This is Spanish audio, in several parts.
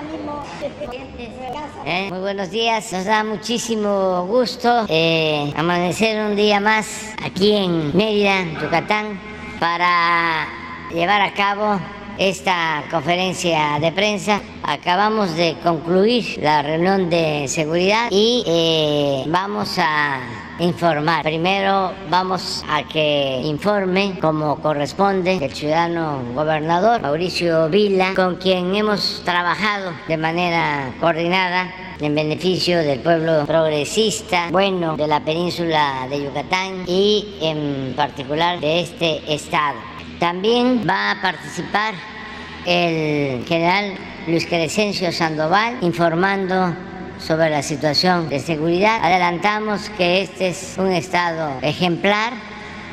Eh, muy buenos días, nos da muchísimo gusto eh, amanecer un día más aquí en Mérida, Yucatán, para llevar a cabo esta conferencia de prensa. Acabamos de concluir la reunión de seguridad y eh, vamos a informar. Primero vamos a que informe como corresponde el ciudadano gobernador Mauricio Vila, con quien hemos trabajado de manera coordinada en beneficio del pueblo progresista, bueno, de la península de Yucatán y en particular de este estado. También va a participar el general Luis Crescencio Sandoval informando sobre la situación de seguridad. Adelantamos que este es un estado ejemplar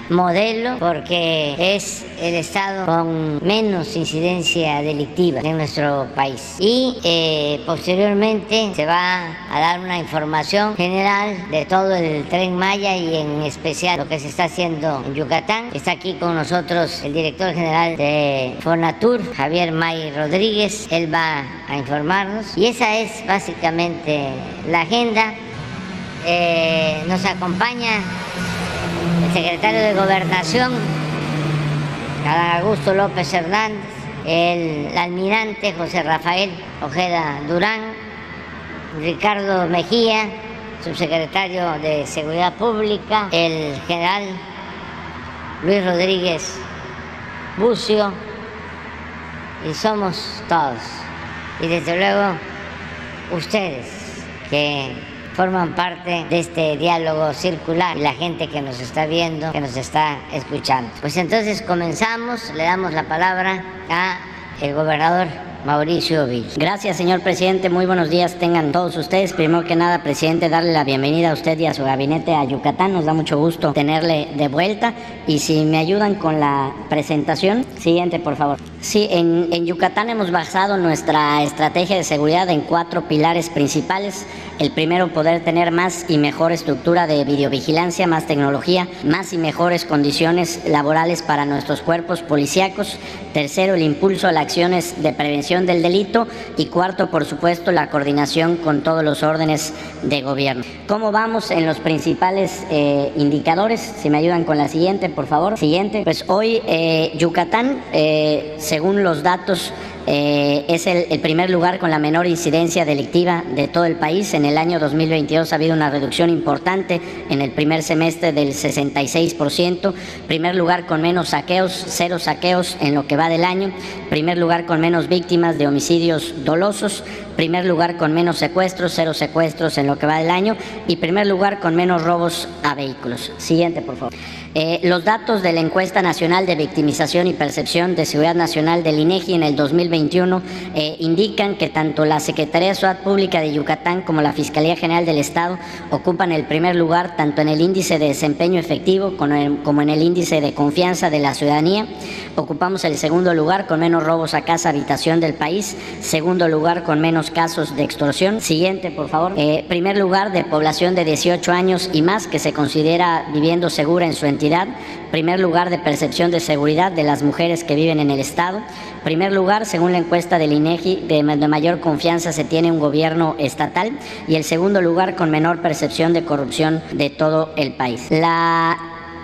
modelo porque es el estado con menos incidencia delictiva en nuestro país. Y eh, posteriormente se va a dar una información general de todo el tren Maya y en especial lo que se está haciendo en Yucatán. Está aquí con nosotros el director general de Fonatur, Javier May Rodríguez. Él va a informarnos y esa es básicamente la agenda. Eh, nos acompaña secretario de Gobernación, Augusto López Hernández, el almirante José Rafael Ojeda Durán, Ricardo Mejía, subsecretario de Seguridad Pública, el general Luis Rodríguez Bucio, y somos todos. Y desde luego ustedes que forman parte de este diálogo circular, la gente que nos está viendo, que nos está escuchando. Pues entonces comenzamos, le damos la palabra a el gobernador Mauricio Villa. Gracias, señor presidente. Muy buenos días tengan todos ustedes. Primero que nada, presidente, darle la bienvenida a usted y a su gabinete a Yucatán. Nos da mucho gusto tenerle de vuelta. Y si me ayudan con la presentación, siguiente, por favor. Sí, en, en Yucatán hemos basado nuestra estrategia de seguridad en cuatro pilares principales. El primero, poder tener más y mejor estructura de videovigilancia, más tecnología, más y mejores condiciones laborales para nuestros cuerpos policíacos. Tercero, el impulso a las acciones de prevención del delito. Y cuarto, por supuesto, la coordinación con todos los órdenes de gobierno. ¿Cómo vamos en los principales eh, indicadores? Si me ayudan con la siguiente, por favor. Siguiente. Pues hoy eh, Yucatán, eh, según los datos eh, es el, el, primer lugar con la menor incidencia delictiva de todo el país. En el año 2022 ha habido una reducción importante en el primer semestre del 66%. Primer lugar con menos saqueos, cero saqueos en lo que va del año. Primer lugar con menos víctimas de homicidios dolosos. Primer lugar con menos secuestros, cero secuestros en lo que va del año. Y primer lugar con menos robos a vehículos. Siguiente, por favor. Eh, los datos de la encuesta nacional de victimización y percepción de seguridad nacional del INEGI en el 2021 eh, indican que tanto la Secretaría de Seguridad Pública de Yucatán como la Fiscalía General del Estado ocupan el primer lugar tanto en el índice de desempeño efectivo como en el índice de confianza de la ciudadanía. Ocupamos el segundo lugar con menos robos a casa habitación del país, segundo lugar con menos casos de extorsión. Siguiente, por favor. Eh, primer lugar de población de 18 años y más que se considera viviendo segura en su entidad primer lugar de percepción de seguridad de las mujeres que viven en el Estado, primer lugar, según la encuesta del INEGI, de mayor confianza se tiene un gobierno estatal y el segundo lugar con menor percepción de corrupción de todo el país. La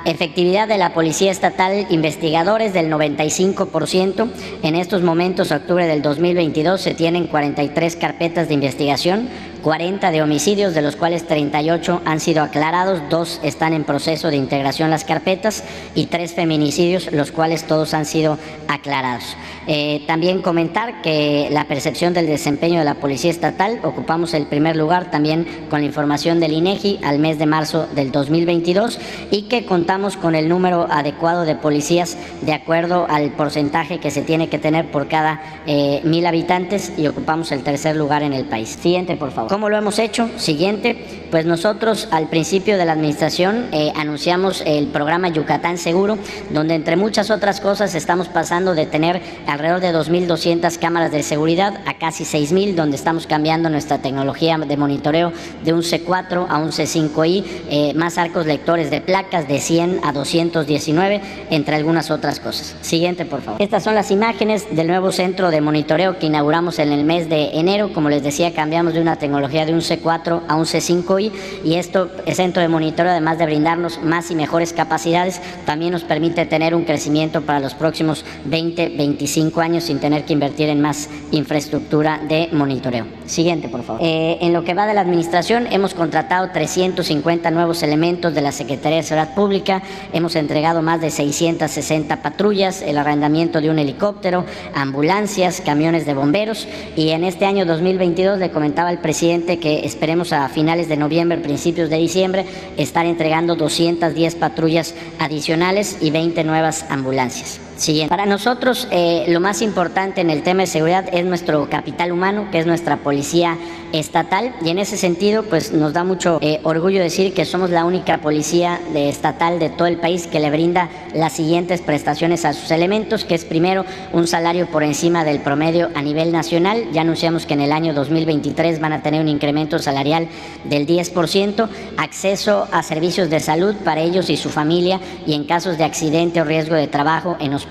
efectividad de la Policía Estatal investigadores del 95%. En estos momentos, octubre del 2022, se tienen 43 carpetas de investigación 40 de homicidios, de los cuales 38 han sido aclarados, dos están en proceso de integración las carpetas y tres feminicidios, los cuales todos han sido aclarados. Eh, también comentar que la percepción del desempeño de la Policía Estatal, ocupamos el primer lugar también con la información del INEGI al mes de marzo del 2022 y que contamos con el número adecuado de policías de acuerdo al porcentaje que se tiene que tener por cada eh, mil habitantes y ocupamos el tercer lugar en el país. Siguiente, por favor. ¿Cómo lo hemos hecho? Siguiente, pues nosotros al principio de la administración eh, anunciamos el programa Yucatán Seguro, donde entre muchas otras cosas estamos pasando de tener alrededor de 2.200 cámaras de seguridad a casi 6.000, donde estamos cambiando nuestra tecnología de monitoreo de un C4 a un C5I, eh, más arcos lectores de placas de 100 a 219, entre algunas otras cosas. Siguiente, por favor. Estas son las imágenes del nuevo centro de monitoreo que inauguramos en el mes de enero. Como les decía, cambiamos de una tecnología de un C4 a un C5I y esto, el centro de monitoreo, además de brindarnos más y mejores capacidades, también nos permite tener un crecimiento para los próximos 20, 25 años sin tener que invertir en más infraestructura de monitoreo. Siguiente, por favor. Eh, en lo que va de la administración, hemos contratado 350 nuevos elementos de la Secretaría de Seguridad Pública, hemos entregado más de 660 patrullas, el arrendamiento de un helicóptero, ambulancias, camiones de bomberos y en este año 2022 le comentaba al presidente que esperemos a finales de noviembre principios de diciembre, estar entregando 210 patrullas adicionales y 20 nuevas ambulancias. Para nosotros eh, lo más importante en el tema de seguridad es nuestro capital humano, que es nuestra policía estatal. Y en ese sentido pues nos da mucho eh, orgullo decir que somos la única policía de estatal de todo el país que le brinda las siguientes prestaciones a sus elementos, que es primero un salario por encima del promedio a nivel nacional, ya anunciamos que en el año 2023 van a tener un incremento salarial del 10%, acceso a servicios de salud para ellos y su familia y en casos de accidente o riesgo de trabajo en hospitales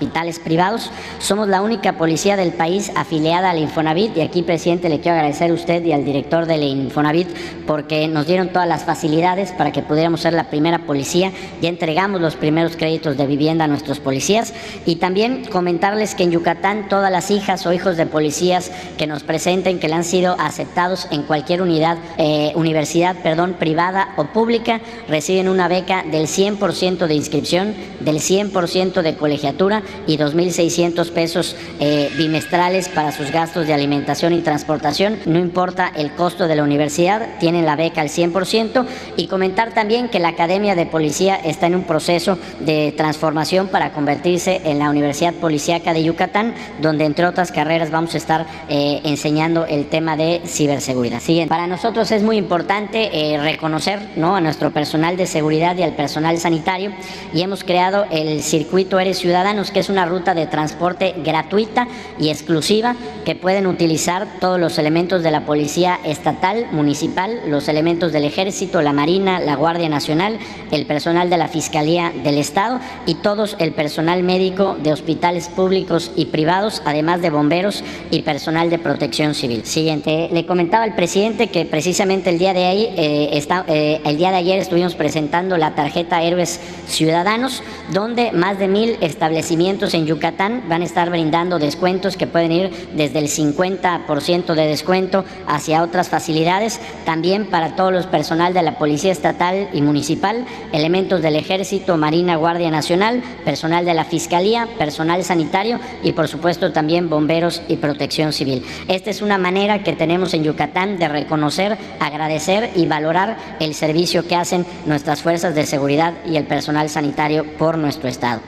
privados. Somos la única policía del país afiliada al Infonavit y aquí, presidente, le quiero agradecer a usted y al director del Infonavit porque nos dieron todas las facilidades para que pudiéramos ser la primera policía. Ya entregamos los primeros créditos de vivienda a nuestros policías y también comentarles que en Yucatán todas las hijas o hijos de policías que nos presenten que le han sido aceptados en cualquier unidad, eh, universidad, perdón, privada o pública reciben una beca del 100% de inscripción, del 100% de colegiatura y 2.600 pesos eh, bimestrales para sus gastos de alimentación y transportación. No importa el costo de la universidad, tienen la beca al 100% y comentar también que la Academia de Policía está en un proceso de transformación para convertirse en la Universidad Policíaca de Yucatán, donde entre otras carreras vamos a estar eh, enseñando el tema de ciberseguridad. Siguiente. Para nosotros es muy importante eh, reconocer ¿no? a nuestro personal de seguridad y al personal sanitario y hemos creado el circuito Eres Ciudadanos, que es una ruta de transporte gratuita y exclusiva que pueden utilizar todos los elementos de la policía estatal, municipal, los elementos del ejército, la marina, la Guardia Nacional, el personal de la Fiscalía del Estado y todos el personal médico de hospitales públicos y privados, además de bomberos y personal de protección civil. Siguiente, le comentaba al presidente que precisamente el día de ahí, eh, eh, el día de ayer estuvimos presentando la tarjeta Héroes Ciudadanos, donde más de mil establecimientos en Yucatán van a estar brindando descuentos que pueden ir desde el 50% de descuento hacia otras facilidades, también para todos los personal de la Policía Estatal y Municipal, elementos del Ejército, Marina, Guardia Nacional, personal de la Fiscalía, personal sanitario y por supuesto también bomberos y protección civil. Esta es una manera que tenemos en Yucatán de reconocer, agradecer y valorar el servicio que hacen nuestras fuerzas de seguridad y el personal sanitario por nuestro Estado.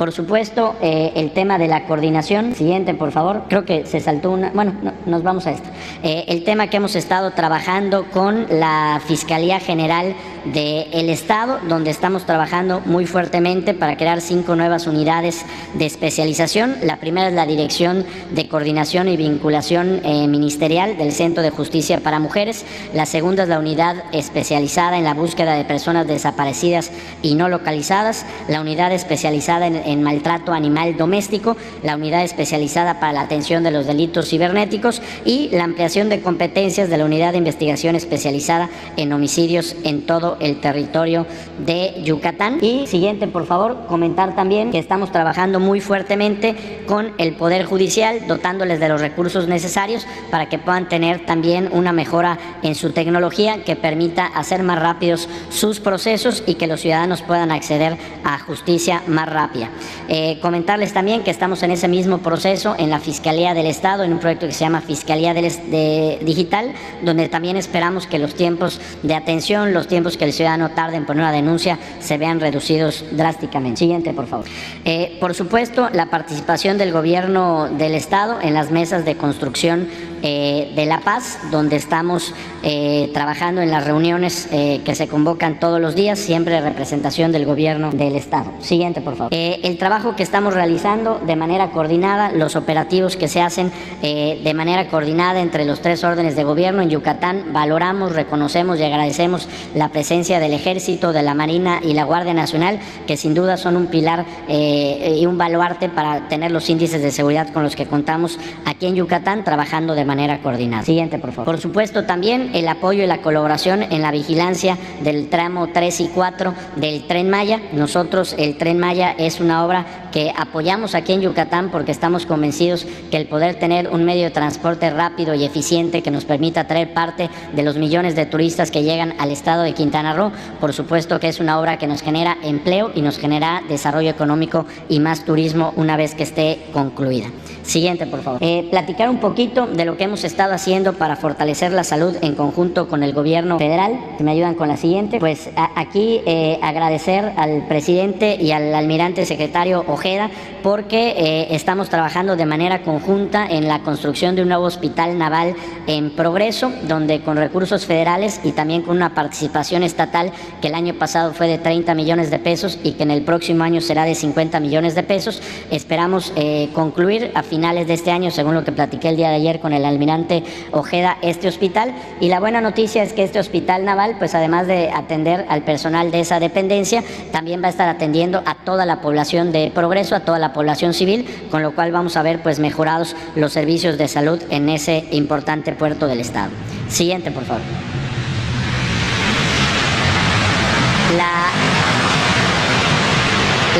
Por supuesto, eh, el tema de la coordinación. Siguiente, por favor. Creo que se saltó una. Bueno, nos vamos a esto. Eh, el tema que hemos estado trabajando con la Fiscalía General del Estado, donde estamos trabajando muy fuertemente para crear cinco nuevas unidades de especialización. La primera es la Dirección de Coordinación y Vinculación eh, Ministerial del Centro de Justicia para Mujeres. La segunda es la unidad especializada en la búsqueda de personas desaparecidas y no localizadas. La unidad especializada en maltrato animal doméstico, la unidad especializada para la atención de los delitos cibernéticos y la ampliación de competencias de la unidad de investigación especializada en homicidios en todo el territorio de Yucatán. Y siguiente, por favor, comentar también que estamos trabajando muy fuertemente con el Poder Judicial, dotándoles de los recursos necesarios para que puedan tener también una mejora en su tecnología que permita hacer más rápidos sus procesos y que los ciudadanos puedan acceder a justicia más rápida. Eh, comentarles también que estamos en ese mismo proceso en la Fiscalía del Estado, en un proyecto que se llama Fiscalía Digital, donde también esperamos que los tiempos de atención, los tiempos que el ciudadano tarde en poner una denuncia, se vean reducidos drásticamente. Siguiente, por favor. Eh, por supuesto, la participación del gobierno del Estado en las mesas de construcción eh, de La Paz, donde estamos eh, trabajando en las reuniones eh, que se convocan todos los días, siempre representación del gobierno del Estado. Siguiente, por favor. el trabajo que estamos realizando de manera coordinada, los operativos que se hacen de manera coordinada entre los tres órdenes de gobierno en Yucatán, valoramos, reconocemos y agradecemos la presencia del Ejército, de la Marina y la Guardia Nacional, que sin duda son un pilar y un baluarte para tener los índices de seguridad con los que contamos aquí en Yucatán, trabajando de manera coordinada. Siguiente, por favor. Por supuesto, también el apoyo y la colaboración en la vigilancia del tramo 3 y 4 del Tren Maya. Nosotros, el Tren Maya es una obra que apoyamos aquí en Yucatán porque estamos convencidos que el poder tener un medio de transporte rápido y eficiente que nos permita traer parte de los millones de turistas que llegan al estado de Quintana Roo, por supuesto que es una obra que nos genera empleo y nos genera desarrollo económico y más turismo una vez que esté concluida. Siguiente, por favor. Eh, platicar un poquito de lo que hemos estado haciendo para fortalecer la salud en conjunto con el gobierno federal. Si me ayudan con la siguiente. Pues aquí eh, agradecer al presidente y al almirante secretario Ojeda porque eh, estamos trabajando de manera conjunta en la construcción de un nuevo hospital naval en progreso, donde con recursos federales y también con una participación estatal que el año pasado fue de 30 millones de pesos y que en el próximo año será de 50 millones de pesos, esperamos concluir a finales de este año, según lo que platiqué el día de ayer con el almirante Ojeda, este hospital. Y la buena noticia es que este hospital naval, pues además de atender al personal de esa dependencia, también va a estar atendiendo a toda la población de Progreso, a toda la población civil, con lo cual vamos a ver pues mejorados los servicios de salud en ese importante puerto del estado. Siguiente, por favor. La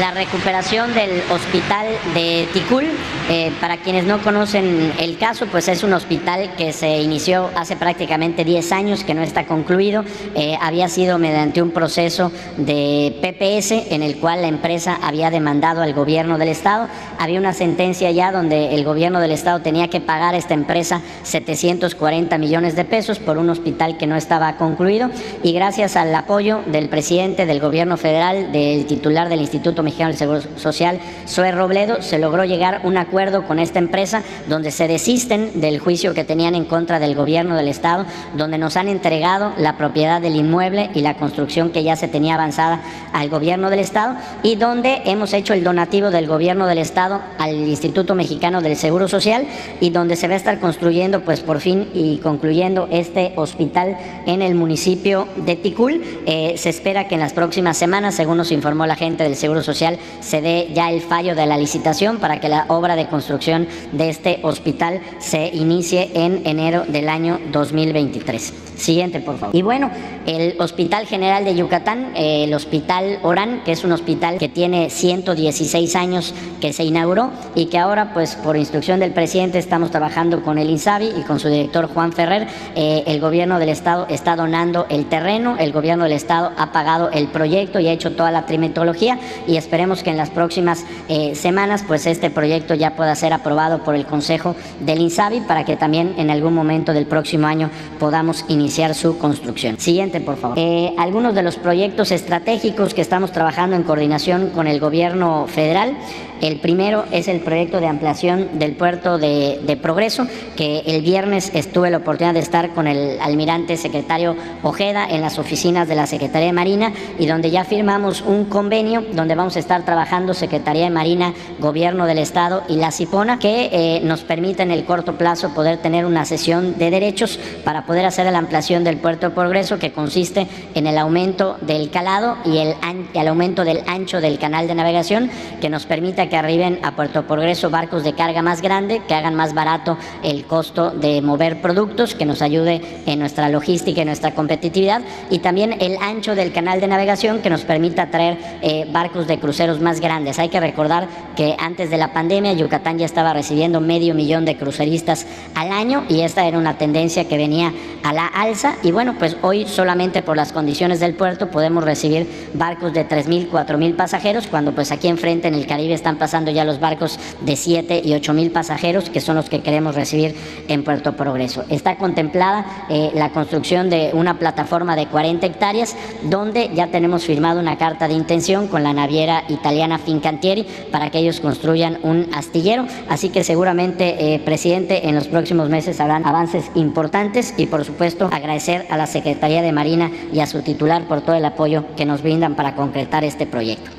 la recuperación del hospital de Ticul. Eh, para quienes no conocen el caso, pues es un hospital que se inició hace prácticamente 10 años, que no está concluido. Eh, había sido mediante un proceso de PPS en el cual la empresa había demandado al gobierno del Estado. Había una sentencia ya donde el gobierno del Estado tenía que pagar a esta empresa 740 millones de pesos por un hospital que no estaba concluido y gracias al apoyo del presidente del gobierno federal, del titular del Instituto Mexicano del Seguro Social, Zoe Robledo, se logró llegar a un acuerdo con esta empresa donde se desisten del juicio que tenían en contra del gobierno del Estado, donde nos han entregado la propiedad del inmueble y la construcción que ya se tenía avanzada al gobierno del Estado y donde hemos hecho el donativo del gobierno del Estado al Instituto Mexicano del Seguro Social y donde se va a estar construyendo pues por fin y concluyendo este hospital en el municipio de Ticul. Eh, se espera que en las próximas semanas, según nos informó la gente del Seguro Social, Social se dé ya el fallo de la licitación para que la obra de construcción de este hospital se inicie en enero del año 2023. Siguiente, por favor. Y bueno, el Hospital General de Yucatán, el Hospital Orán, que es un hospital que tiene 116 años que se inauguró y que ahora, pues por instrucción del presidente, estamos trabajando con el INSABI y con su director Juan Ferrer. Eh, el gobierno del Estado está donando el terreno, el gobierno del Estado ha pagado el proyecto y ha hecho toda la trimetología y esperemos que en las próximas eh, semanas, pues este proyecto ya pueda ser aprobado por el Consejo del INSABI para que también en algún momento del próximo año podamos iniciar su construcción. Siguiente, por favor. Eh, algunos de los proyectos estratégicos que estamos trabajando en coordinación con el gobierno federal. El primero es el proyecto de ampliación del puerto de, Progreso, que el viernes estuve la oportunidad de estar con el almirante secretario Ojeda en las oficinas de la Secretaría de Marina y donde ya firmamos un convenio donde vamos a estar trabajando Secretaría de Marina, Gobierno del Estado y la CIPONA, que eh, nos permite en el corto plazo poder tener una sesión de derechos para poder hacer la ampliación del puerto de Progreso que consiste en el aumento del calado y el, el aumento del ancho del canal de navegación que nos permita que arriben a Puerto Progreso barcos de carga más grande, que hagan más barato el costo de mover productos, que nos ayude en nuestra logística y nuestra competitividad y también el ancho del canal de navegación que nos permita traer eh, barcos de cruceros más grandes. Hay que recordar que antes de la pandemia Yucatán ya estaba recibiendo medio millón de cruceristas al año y esta era una tendencia que venía a la alta y bueno, pues hoy solamente por las condiciones del puerto podemos recibir barcos de 3.000, 4.000 pasajeros, cuando pues aquí enfrente en el Caribe están pasando ya los barcos de 7 y 8 mil pasajeros, que son los que queremos recibir en Puerto Progreso. Está contemplada eh, la construcción de una plataforma de 40 hectáreas, donde ya tenemos firmado una carta de intención con la naviera italiana Fincantieri para que ellos construyan un astillero. Así que seguramente, eh, presidente, en los próximos meses habrán avances importantes y, por supuesto, agradecer a la Secretaría de Marina y a su titular por todo el apoyo que nos brindan para concretar este proyecto.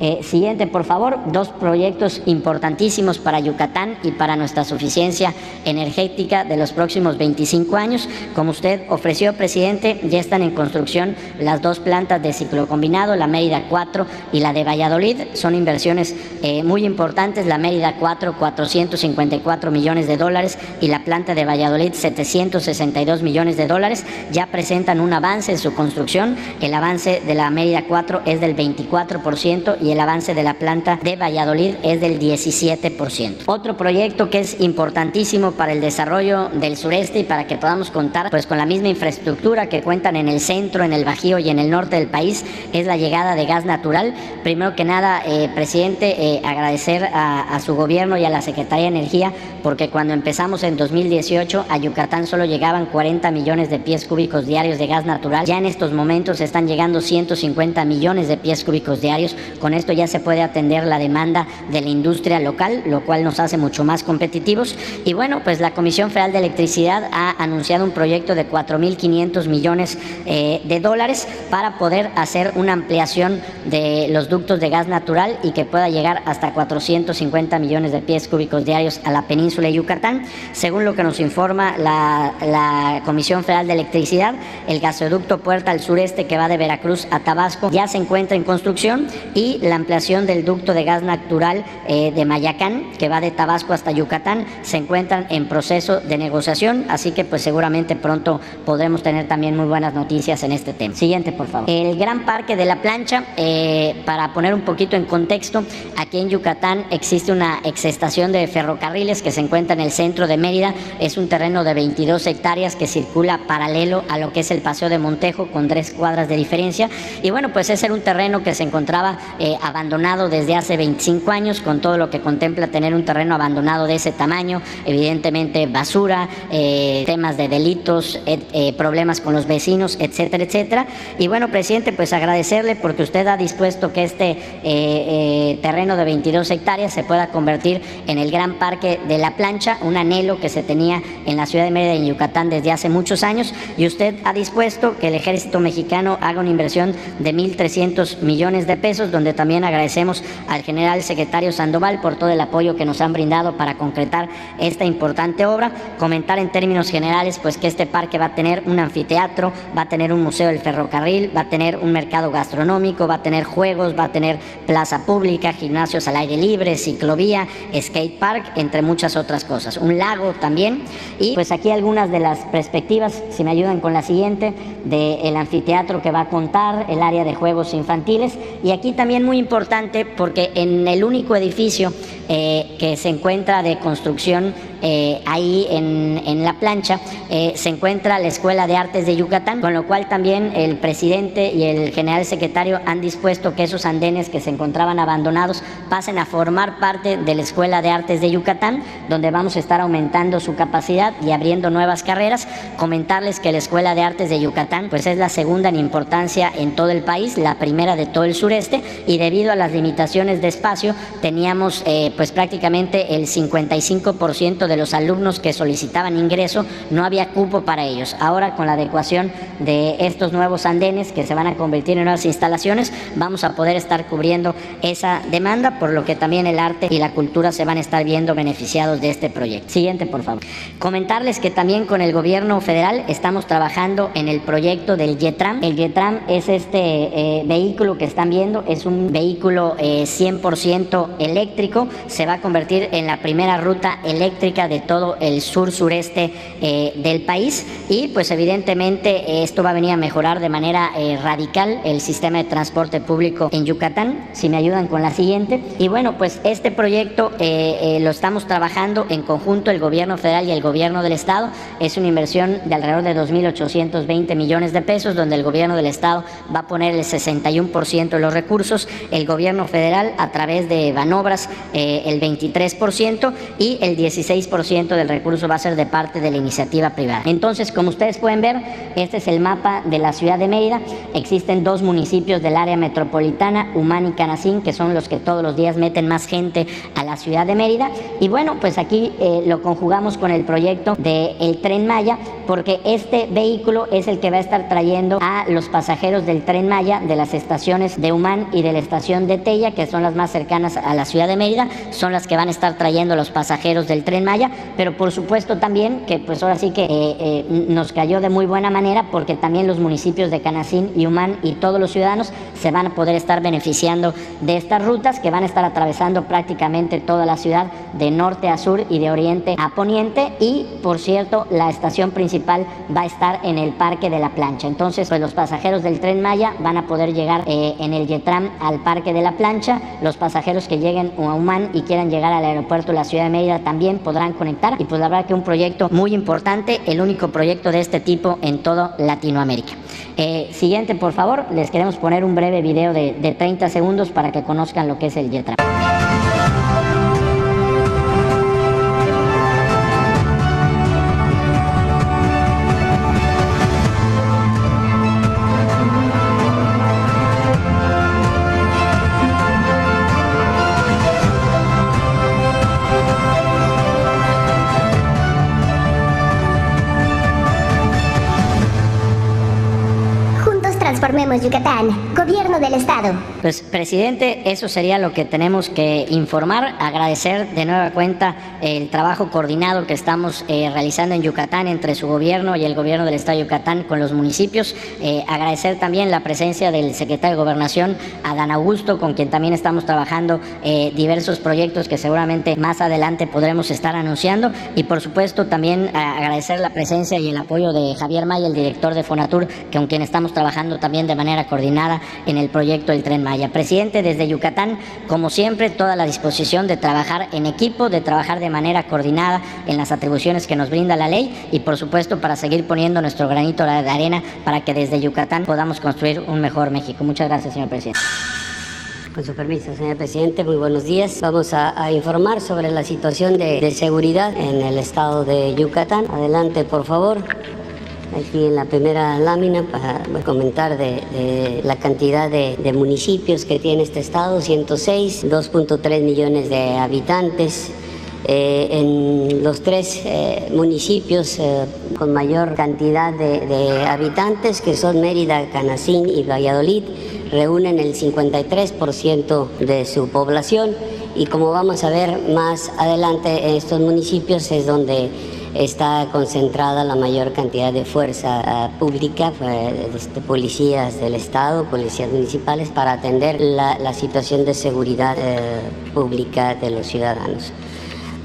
Eh, siguiente, por favor, dos proyectos importantísimos para Yucatán y para nuestra suficiencia energética de los próximos 25 años. Como usted ofreció, presidente, ya están en construcción las dos plantas de ciclo combinado, la Mérida 4 y la de Valladolid. Son inversiones eh, muy importantes. La Mérida 4, 454 millones de dólares y la planta de Valladolid, 762 millones de dólares. Ya presentan un avance en su construcción. El avance de la Mérida 4 es del 24% y el avance de la planta de Valladolid es del 17%. Otro proyecto que es importantísimo para el desarrollo del sureste y para que podamos contar pues con la misma infraestructura que cuentan en el centro, en el Bajío y en el norte del país es la llegada de gas natural. Primero que nada, eh, presidente, eh, agradecer a, su gobierno y a la Secretaría de Energía porque cuando empezamos en 2018 a Yucatán solo llegaban 40 millones de pies cúbicos diarios de gas natural. Ya en estos momentos están llegando 150 millones de pies cúbicos diarios. Con esto ya se puede atender la demanda de la industria local, lo cual nos hace mucho más competitivos. Y bueno, pues la Comisión Federal de Electricidad ha anunciado un proyecto de 4.500 millones eh, de dólares para poder hacer una ampliación de los ductos de gas natural y que pueda llegar hasta 450 millones de pies cúbicos diarios a la península de Yucatán. Según lo que nos informa la, la Comisión Federal de Electricidad, el gasoducto Puerta al Sureste que va de Veracruz a Tabasco ya se encuentra en construcción y la ampliación del ducto de gas natural eh, de Mayacán, que va de Tabasco hasta Yucatán, se encuentran en proceso de negociación, así que pues seguramente pronto podremos tener también muy buenas noticias en este tema. Siguiente, por favor. El Gran Parque de la Plancha, eh, para poner un poquito en contexto, aquí en Yucatán existe una exestación de ferrocarriles que se encuentra en el centro de Mérida, es un terreno de 22 hectáreas que circula paralelo a lo que es el Paseo de Montejo con tres cuadras de diferencia, y bueno, pues ese era un terreno que se encontraba eh, abandonado desde hace 25 años, con todo lo que contempla tener un terreno abandonado de ese tamaño, evidentemente basura, eh, temas de delitos, eh, problemas con los vecinos, etcétera, etcétera. Y bueno, presidente, pues agradecerle porque usted ha dispuesto que este terreno de 22 hectáreas se pueda convertir en el gran parque de la plancha, un anhelo que se tenía en la ciudad de Mérida, en Yucatán, desde hace muchos años, y usted ha dispuesto que el ejército mexicano haga una inversión de 1.300 millones de pesos, donde también agradecemos al general secretario Sandoval por todo el apoyo que nos han brindado para concretar esta importante obra. Comentar en términos generales pues que este parque va a tener un anfiteatro, va a tener un museo del ferrocarril, va a tener un mercado gastronómico, va a tener juegos, va a tener plaza pública, gimnasios al aire libre, ciclovía, skate park, entre muchas otras cosas. Un lago también. Y pues aquí algunas de las perspectivas, si me ayudan con la siguiente, del anfiteatro que va a contar, el área de juegos infantiles. Y aquí también muy importante porque en el único edificio eh, que se encuentra de construcción eh, ahí en, la plancha eh, se encuentra la Escuela de Artes de Yucatán, con lo cual también el presidente y el general secretario han dispuesto que esos andenes que se encontraban abandonados pasen a formar parte de la Escuela de Artes de Yucatán, donde vamos a estar aumentando su capacidad y abriendo nuevas carreras. Comentarles que la Escuela de Artes de Yucatán pues es la segunda en importancia en todo el país, la primera de todo el sureste y debido a las limitaciones de espacio teníamos eh, pues prácticamente el 55% de los alumnos que solicitaban ingreso, no había cupo para ellos. Ahora con la adecuación de estos nuevos andenes que se van a convertir en nuevas instalaciones, vamos a poder estar cubriendo esa demanda, por lo que también el arte y la cultura se van a estar viendo beneficiados de este proyecto. Siguiente, por favor. Comentarles que también con el gobierno federal estamos trabajando en el proyecto del YETRAM. El YETRAM es este eh, vehículo que están viendo, es un vehículo 100% eh, eléctrico, se va a convertir en la primera ruta eléctrica de todo el sur sureste eh, del país y pues evidentemente esto va a venir a mejorar de manera eh, radical el sistema de transporte público en Yucatán. Si me ayudan con la siguiente. Y bueno, pues este proyecto eh, lo estamos trabajando en conjunto el gobierno federal y el gobierno del estado. Es una inversión de alrededor de 2.820 millones de pesos donde el gobierno del estado va a poner el 61% de los recursos, el gobierno federal a través de Banobras el 23% y el 16% del recurso va a ser de parte de la iniciativa privada. Entonces, como ustedes pueden ver, este es el mapa de la ciudad de Mérida. Existen dos municipios del área metropolitana, Humán y Canacín, que son los que todos los días meten más gente a la ciudad de Mérida. Y bueno, pues aquí eh, lo conjugamos con el proyecto del Tren Maya, porque este vehículo es el que va a estar trayendo a los pasajeros del Tren Maya de las estaciones de Humán y de la estación de Tella, que son las más cercanas a la ciudad de Mérida, son las que van a estar trayendo los pasajeros del Tren Maya, pero por supuesto también que pues ahora sí que eh, eh, nos cayó de muy buena manera porque también los municipios de Canacín y Humán y todos los ciudadanos se van a poder estar beneficiando de estas rutas que van a estar atravesando prácticamente toda la ciudad de norte a sur y de oriente a poniente y por cierto la estación principal va a estar en el Parque de la Plancha. Entonces pues los pasajeros del tren Maya van a poder llegar eh, en el Yetram al Parque de la Plancha, los pasajeros que lleguen a Humán y quieran llegar al aeropuerto de la ciudad de Mérida también podrán conectar y pues la verdad que un proyecto muy importante, el único proyecto de este tipo en todo Latinoamérica. Eh, siguiente, por favor, les queremos poner un breve video de, de 30 segundos para que conozcan lo que es el Yetra. Transformemos Yucatán, Gobierno del Estado. Pues, presidente, eso sería lo que tenemos que informar. Agradecer de nueva cuenta el trabajo coordinado que estamos eh, realizando en Yucatán entre su gobierno y el gobierno del Estado de Yucatán con los municipios. Eh, agradecer también la presencia del secretario de Gobernación, Adán Augusto, con quien también estamos trabajando eh, diversos proyectos que seguramente más adelante podremos estar anunciando. Y, por supuesto, también agradecer la presencia y el apoyo de Javier Maya, el director de Fonatur, con quien estamos trabajando también de manera coordinada en el proyecto del Tren Maya. Presidente, desde Yucatán, como siempre, toda la disposición de trabajar en equipo, de trabajar de manera coordinada en las atribuciones que nos brinda la ley y, por supuesto, para seguir poniendo nuestro granito de arena para que desde Yucatán podamos construir un mejor México. Muchas gracias, señor presidente. Con su permiso, señor presidente, muy buenos días. Vamos a, informar sobre la situación de, de seguridad en el estado de Yucatán. Adelante, por favor aquí en la primera lámina para comentar de, la cantidad de, municipios que tiene este estado, 106, 2.3 millones de habitantes. Eh, en los tres eh, municipios eh, con mayor cantidad de, habitantes, que son Mérida, Canacín y Valladolid, reúnen el 53% de su población y como vamos a ver más adelante en estos municipios es donde está concentrada la mayor cantidad de fuerza eh, pública, de este, policías del Estado, policías municipales, para atender la, situación de seguridad eh, pública de los ciudadanos.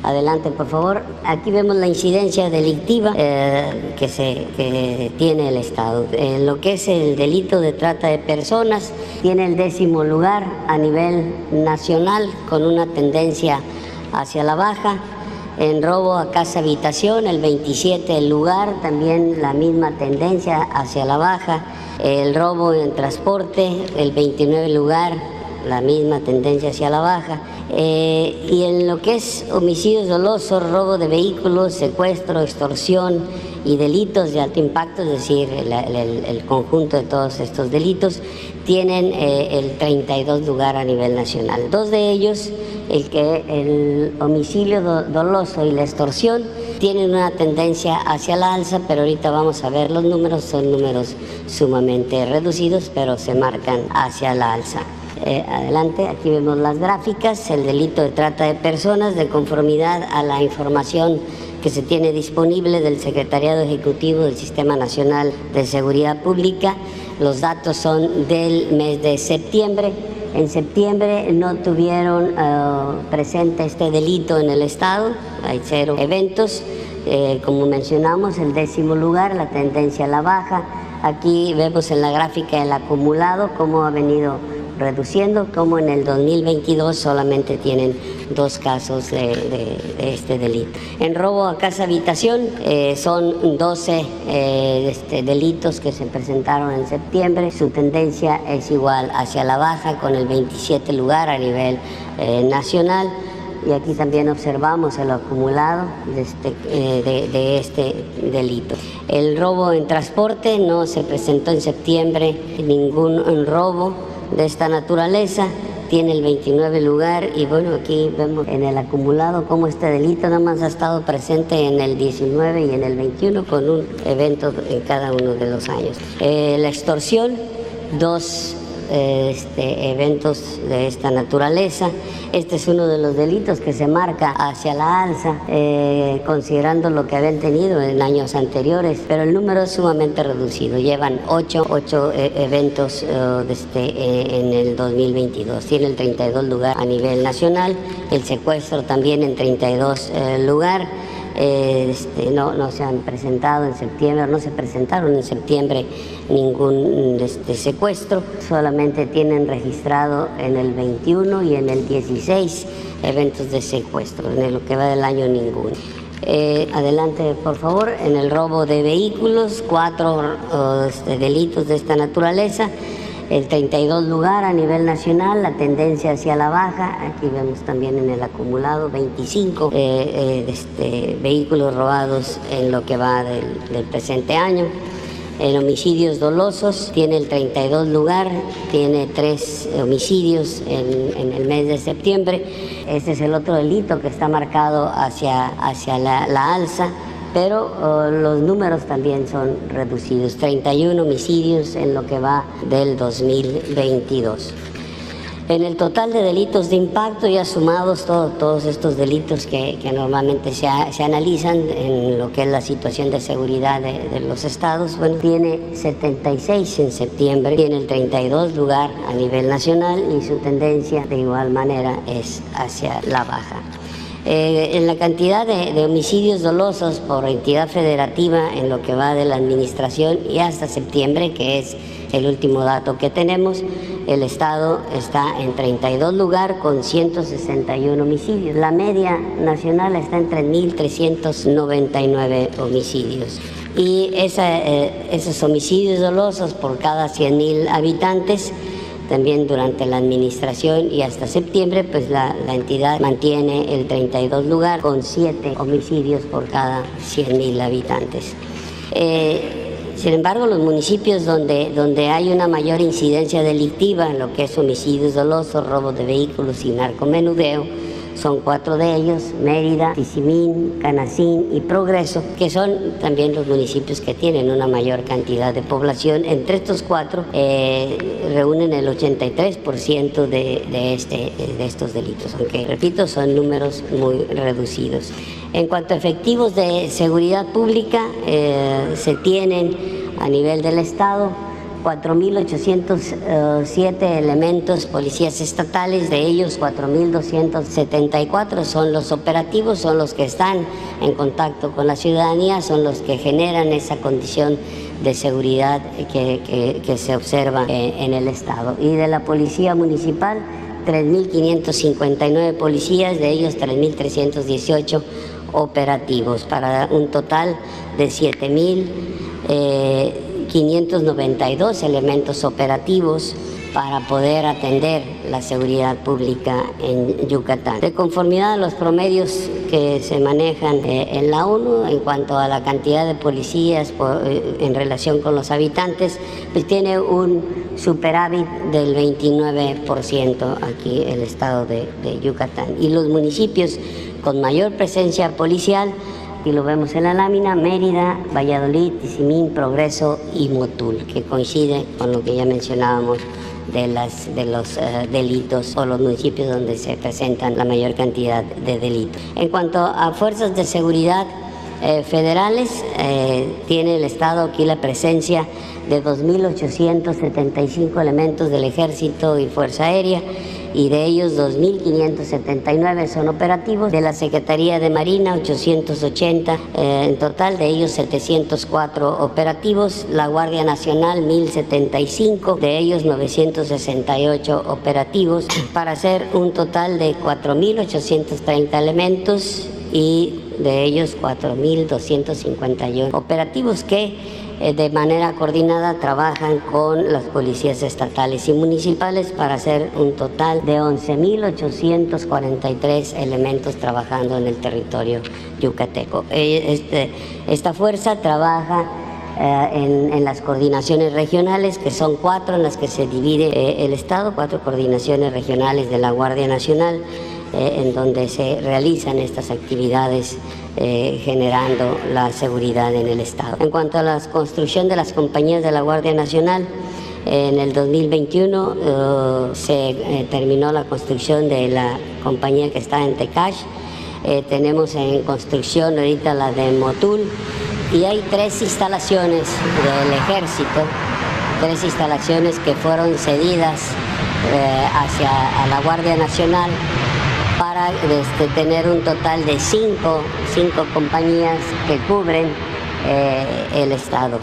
Adelante, por favor. Aquí vemos la incidencia delictiva eh, que, se, que tiene el Estado. En lo que es el delito de trata de personas, tiene el décimo lugar a nivel nacional con una tendencia hacia la baja en robo a casa habitación, el 27 el lugar, también la misma tendencia hacia la baja, el robo en transporte, el 29 lugar, la misma tendencia hacia la baja. Eh, y en lo que es homicidios dolosos, robo de vehículos, secuestro, extorsión y delitos de alto impacto, es decir, el, conjunto de todos estos delitos, tienen eh, el 32 lugar a nivel nacional. Dos de ellos, el que el homicidio doloso y la extorsión, tienen una tendencia hacia la alza, pero ahorita vamos a ver los números, son números sumamente reducidos, pero se marcan hacia la alza. Eh, adelante, aquí vemos las gráficas, el delito de trata de personas de conformidad a la información que se tiene disponible del Secretariado Ejecutivo del Sistema Nacional de Seguridad Pública. Los datos son del mes de septiembre En septiembre no tuvieron eh, presente este delito en el Estado, hay cero eventos. Eh, como mencionamos, el décimo lugar, la tendencia a la baja. Aquí vemos en la gráfica el acumulado, cómo ha venido reduciendo, como en el 2022 solamente tienen dos casos de, este delito. En robo a casa habitación eh, son 12 eh, este, delitos que se presentaron en septiembre. Su tendencia es igual hacia la baja con el 27 lugar a nivel eh, nacional y aquí también observamos el acumulado de este, de este, delito. El robo en transporte no se presentó en septiembre ningún robo de esta naturaleza tiene el 29 lugar y bueno, aquí vemos en el acumulado cómo este delito nada más ha estado presente en el 19 y en el 21 con un evento en cada uno de los años. Eh, la extorsión, dos este, eventos de esta naturaleza. Este es uno de los delitos que se marca hacia la alza, eh, considerando lo que habían tenido en años anteriores, pero el número es sumamente reducido. Llevan ocho, ocho eh, eventos eh, este, en el 2022. Tiene el 32 lugar a nivel nacional, el secuestro también en 32 lugar. Este, no, no se han presentado en septiembre, no se presentaron en septiembre ningún este, secuestro, solamente tienen registrado en el 21 y en el 16 eventos de secuestro, en lo que va del año ninguno. Eh, adelante, por favor, en el robo de vehículos, cuatro este, delitos de esta naturaleza el 32 lugar a nivel nacional, la tendencia hacia la baja, aquí vemos también en el acumulado 25 eh, eh, este, vehículos robados en lo que va del, presente año. En homicidios dolosos tiene el 32 lugar, tiene tres homicidios en, el mes de septiembre. Este es el otro delito que está marcado hacia, hacia la alza pero oh, los números también son reducidos, 31 homicidios en lo que va del 2022. En el total de delitos de impacto, ya sumados todos estos delitos que, normalmente se, analizan en lo que es la situación de seguridad de, de, los estados, bueno, tiene 76 en septiembre, tiene el 32 lugar a nivel nacional y su tendencia de igual manera es hacia la baja. Eh, en la cantidad de, homicidios dolosos por entidad federativa en lo que va de la administración y hasta septiembre, que es el último dato que tenemos, el Estado está en 32 lugar con 161 homicidios. La media nacional está en 3.399 homicidios. Y eh, esos homicidios dolosos por cada 100.000 habitantes también durante la administración y hasta septiembre, pues la, entidad mantiene el 32 lugar con 7 homicidios por cada 100.000 habitantes. Eh, sin embargo, los municipios donde, donde hay una mayor incidencia delictiva en lo que es homicidios dolosos, robos de vehículos y narcomenudeo, son cuatro de ellos, Mérida, Tizimín, Canacín y Progreso, que son también los municipios que tienen una mayor cantidad de población. Entre estos cuatro eh, reúnen el 83% de, este, de estos delitos, aunque, repito, son números muy reducidos. En cuanto a efectivos de seguridad pública, eh, se tienen a nivel del Estado 4.807 elementos policías estatales, de ellos 4.274 son los operativos, son los que están en contacto con la ciudadanía, son los que generan esa condición de seguridad que, se observa eh, en el Estado. Y de la Policía Municipal, 3.559 policías, de ellos 3.318 operativos, para un total de 7.000. 592 elementos operativos para poder atender la seguridad pública en Yucatán. De conformidad a los promedios que se manejan eh, en la ONU en cuanto a la cantidad de policías eh, en relación con los habitantes, pues tiene un superávit del 29% aquí el estado de, de Yucatán. Y los municipios con mayor presencia policial y lo vemos en la lámina, Mérida, Valladolid, Tizimín, Progreso y Motul, que coincide con lo que ya mencionábamos de, las, de los eh, delitos o los municipios donde se presentan la mayor cantidad de delitos. En cuanto a fuerzas de seguridad, eh, federales, eh, tiene el Estado aquí la presencia de 2.875 elementos del Ejército y Fuerza Aérea y de ellos 2.579 son operativos, de la Secretaría de Marina 880, eh, en total de ellos 704 operativos, la Guardia Nacional 1.075, de ellos 968 operativos, para hacer un total de 4.830 elementos y de ellos 4.251 operativos que de manera coordinada trabajan con las policías estatales y municipales para hacer un total de 11.843 elementos trabajando en el territorio yucateco. Eh, este, esta fuerza trabaja eh, en, las coordinaciones regionales, que son cuatro en las que se divide el Estado, cuatro coordinaciones regionales de la Guardia Nacional, en donde se realizan estas actividades eh, generando la seguridad en el Estado. En cuanto a la construcción de las compañías de la Guardia Nacional, en el 2021 eh, se eh, terminó la construcción de la compañía que está en Tecash. tenemos en construcción ahorita la de Motul y hay tres instalaciones del ejército, tres instalaciones que fueron cedidas hacia la Guardia Nacional este, tener un total de cinco, cinco compañías que cubren eh, el Estado.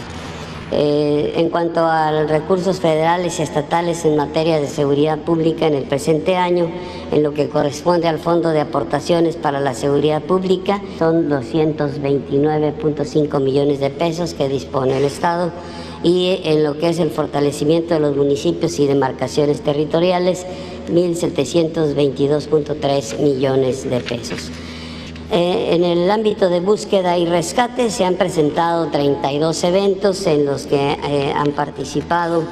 Eh, en cuanto a los recursos federales y estatales en materia de seguridad pública en el presente año, en lo que corresponde al Fondo de Aportaciones para la Seguridad Pública, son 229.5 millones de pesos que dispone el Estado y en lo que es el fortalecimiento de los municipios y demarcaciones territoriales, 1.722.3 millones de pesos. Eh, en el ámbito de búsqueda y rescate se han presentado 32 eventos en los que eh, han participado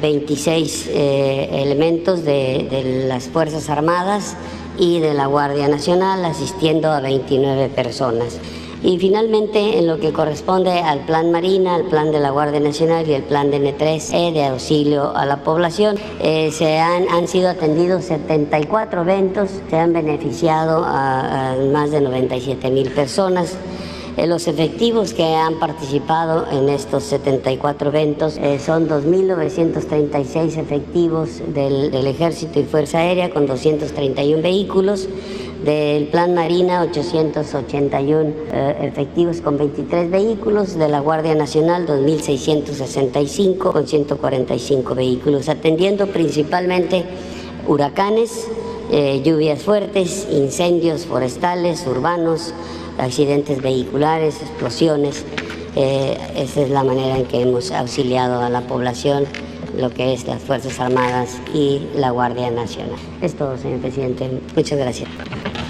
26 eh, elementos de las Fuerzas Armadas y de la Guardia Nacional, asistiendo a 29 personas. Y finalmente, en lo que corresponde al Plan Marina, al Plan de la Guardia Nacional y el Plan de N3E de auxilio a la población, eh, se han, han sido atendidos 74 eventos, se han beneficiado a, más de 97 mil personas. Eh, los efectivos que han participado en estos 74 eventos eh, son 2.936 efectivos del, del Ejército y Fuerza Aérea con 231 vehículos del Plan Marina 881 eh, efectivos con 23 vehículos, de la Guardia Nacional 2.665 con 145 vehículos, atendiendo principalmente huracanes, eh, lluvias fuertes, incendios forestales, urbanos, accidentes vehiculares, explosiones. Eh, esa es la manera en que hemos auxiliado a la población lo que es las Fuerzas Armadas y la Guardia Nacional. Es todo, señor presidente. Muchas gracias.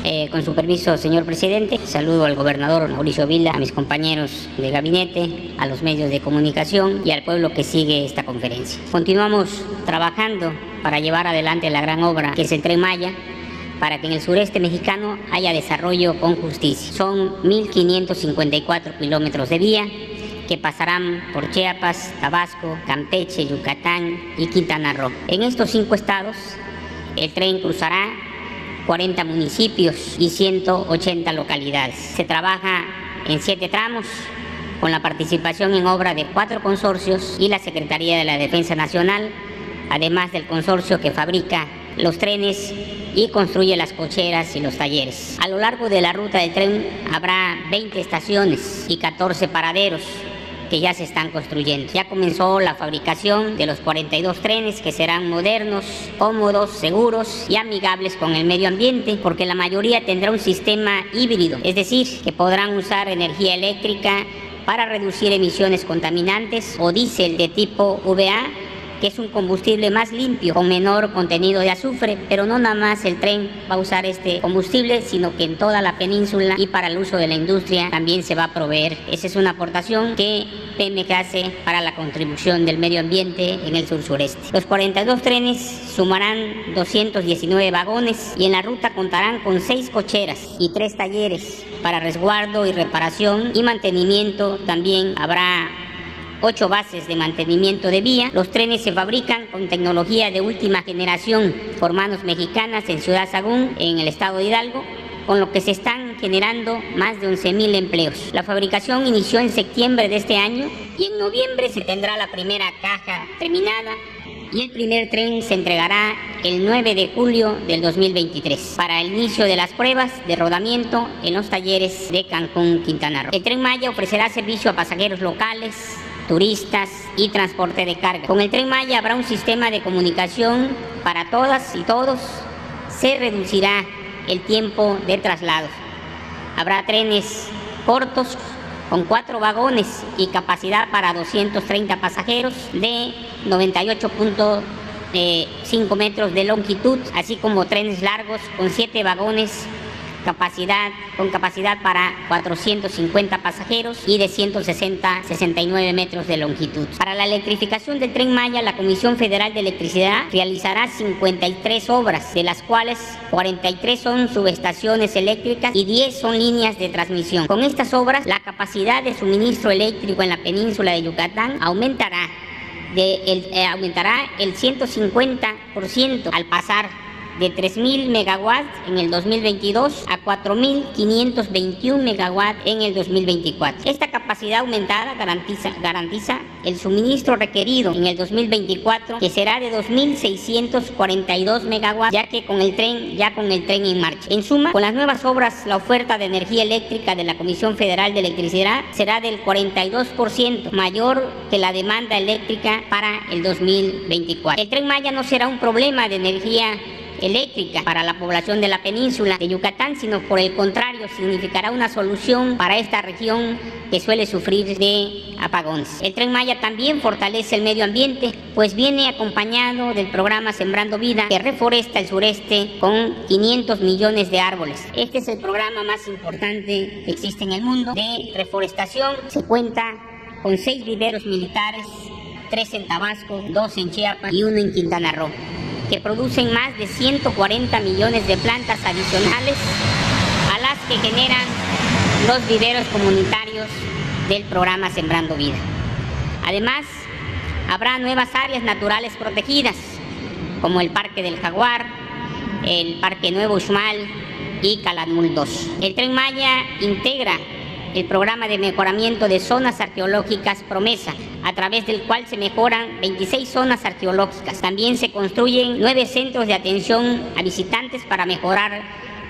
Eh, con su permiso, señor presidente, saludo al gobernador Mauricio Vila, a mis compañeros de gabinete, a los medios de comunicación y al pueblo que sigue esta conferencia. Continuamos trabajando para llevar adelante la gran obra que es el Tren Maya, para que en el sureste mexicano haya desarrollo con justicia. Son 1.554 kilómetros de vía que pasarán por Chiapas, Tabasco, Campeche, Yucatán y Quintana Roo. En estos cinco estados, el tren cruzará 40 municipios y 180 localidades. Se trabaja en siete tramos con la participación en obra de cuatro consorcios y la Secretaría de la Defensa Nacional, además del consorcio que fabrica los trenes y construye las cocheras y los talleres. A lo largo de la ruta del tren habrá 20 estaciones y 14 paraderos que ya se están construyendo. Ya comenzó la fabricación de los 42 trenes que serán modernos, cómodos, seguros y amigables con el medio ambiente, porque la mayoría tendrá un sistema híbrido, es decir, que podrán usar energía eléctrica para reducir emisiones contaminantes o diésel de tipo VA que es un combustible más limpio, con menor contenido de azufre, pero no nada más el tren va a usar este combustible, sino que en toda la península y para el uso de la industria también se va a proveer. Esa es una aportación que PMG hace para la contribución del medio ambiente en el sur sureste. Los 42 trenes sumarán 219 vagones y en la ruta contarán con 6 cocheras y 3 talleres para resguardo y reparación y mantenimiento. También habrá ocho bases de mantenimiento de vía. Los trenes se fabrican con tecnología de última generación por manos mexicanas en Ciudad Sagún, en el estado de Hidalgo. con lo que se están generando más de 11.000 empleos. La fabricación inició en septiembre de este año y en noviembre se tendrá la primera caja terminada y el primer tren se entregará el 9 de julio del 2023 para el inicio de las pruebas de rodamiento en los talleres de Cancún, Quintana Roo. El tren Maya ofrecerá servicio a pasajeros locales, turistas y transporte de carga. Con el tren Maya habrá un sistema de comunicación para todas y todos. Se reducirá el tiempo de traslado. Habrá trenes cortos con cuatro vagones y capacidad para 230 pasajeros de 98.5 eh, metros de longitud, así como trenes largos con siete vagones capacidad, con capacidad para 450 pasajeros y de 160 69 metros de longitud. Para la electrificación del tren Maya, la Comisión Federal de Electricidad realizará 53 obras, de las cuales 43 son subestaciones eléctricas y 10 son líneas de transmisión. Con estas obras, la capacidad de suministro eléctrico en la península de Yucatán aumentará de eh, aumentará el 150% al pasar de 3.000 megawatts en el 2022 a 4.521 megawatts en el 2024. Esta capacidad aumentada garantiza, garantiza el suministro requerido en el 2024 que será de 2.642 megawatts ya que con el tren ya con el tren en marcha. En suma, con las nuevas obras la oferta de energía eléctrica de la Comisión Federal de Electricidad será del 42% mayor que la demanda eléctrica para el 2024. El tren Maya no será un problema de energía eléctrica para la población de la península de Yucatán, sino por el contrario significará una solución para esta región que suele sufrir de apagones. El tren Maya también fortalece el medio ambiente, pues viene acompañado del programa Sembrando Vida que reforesta el sureste con 500 millones de árboles. Este es el programa más importante que existe en el mundo de reforestación. Se cuenta con seis viveros militares, tres en Tabasco, dos en Chiapas y uno en Quintana Roo que producen más de 140 millones de plantas adicionales a las que generan los viveros comunitarios del programa Sembrando Vida. Además, habrá nuevas áreas naturales protegidas, como el Parque del Jaguar, el Parque Nuevo Uxmal y Calamul 2. El Tren Maya integra el programa de mejoramiento de zonas arqueológicas Promesa, a través del cual se mejoran 26 zonas arqueológicas. También se construyen nueve centros de atención a visitantes para mejorar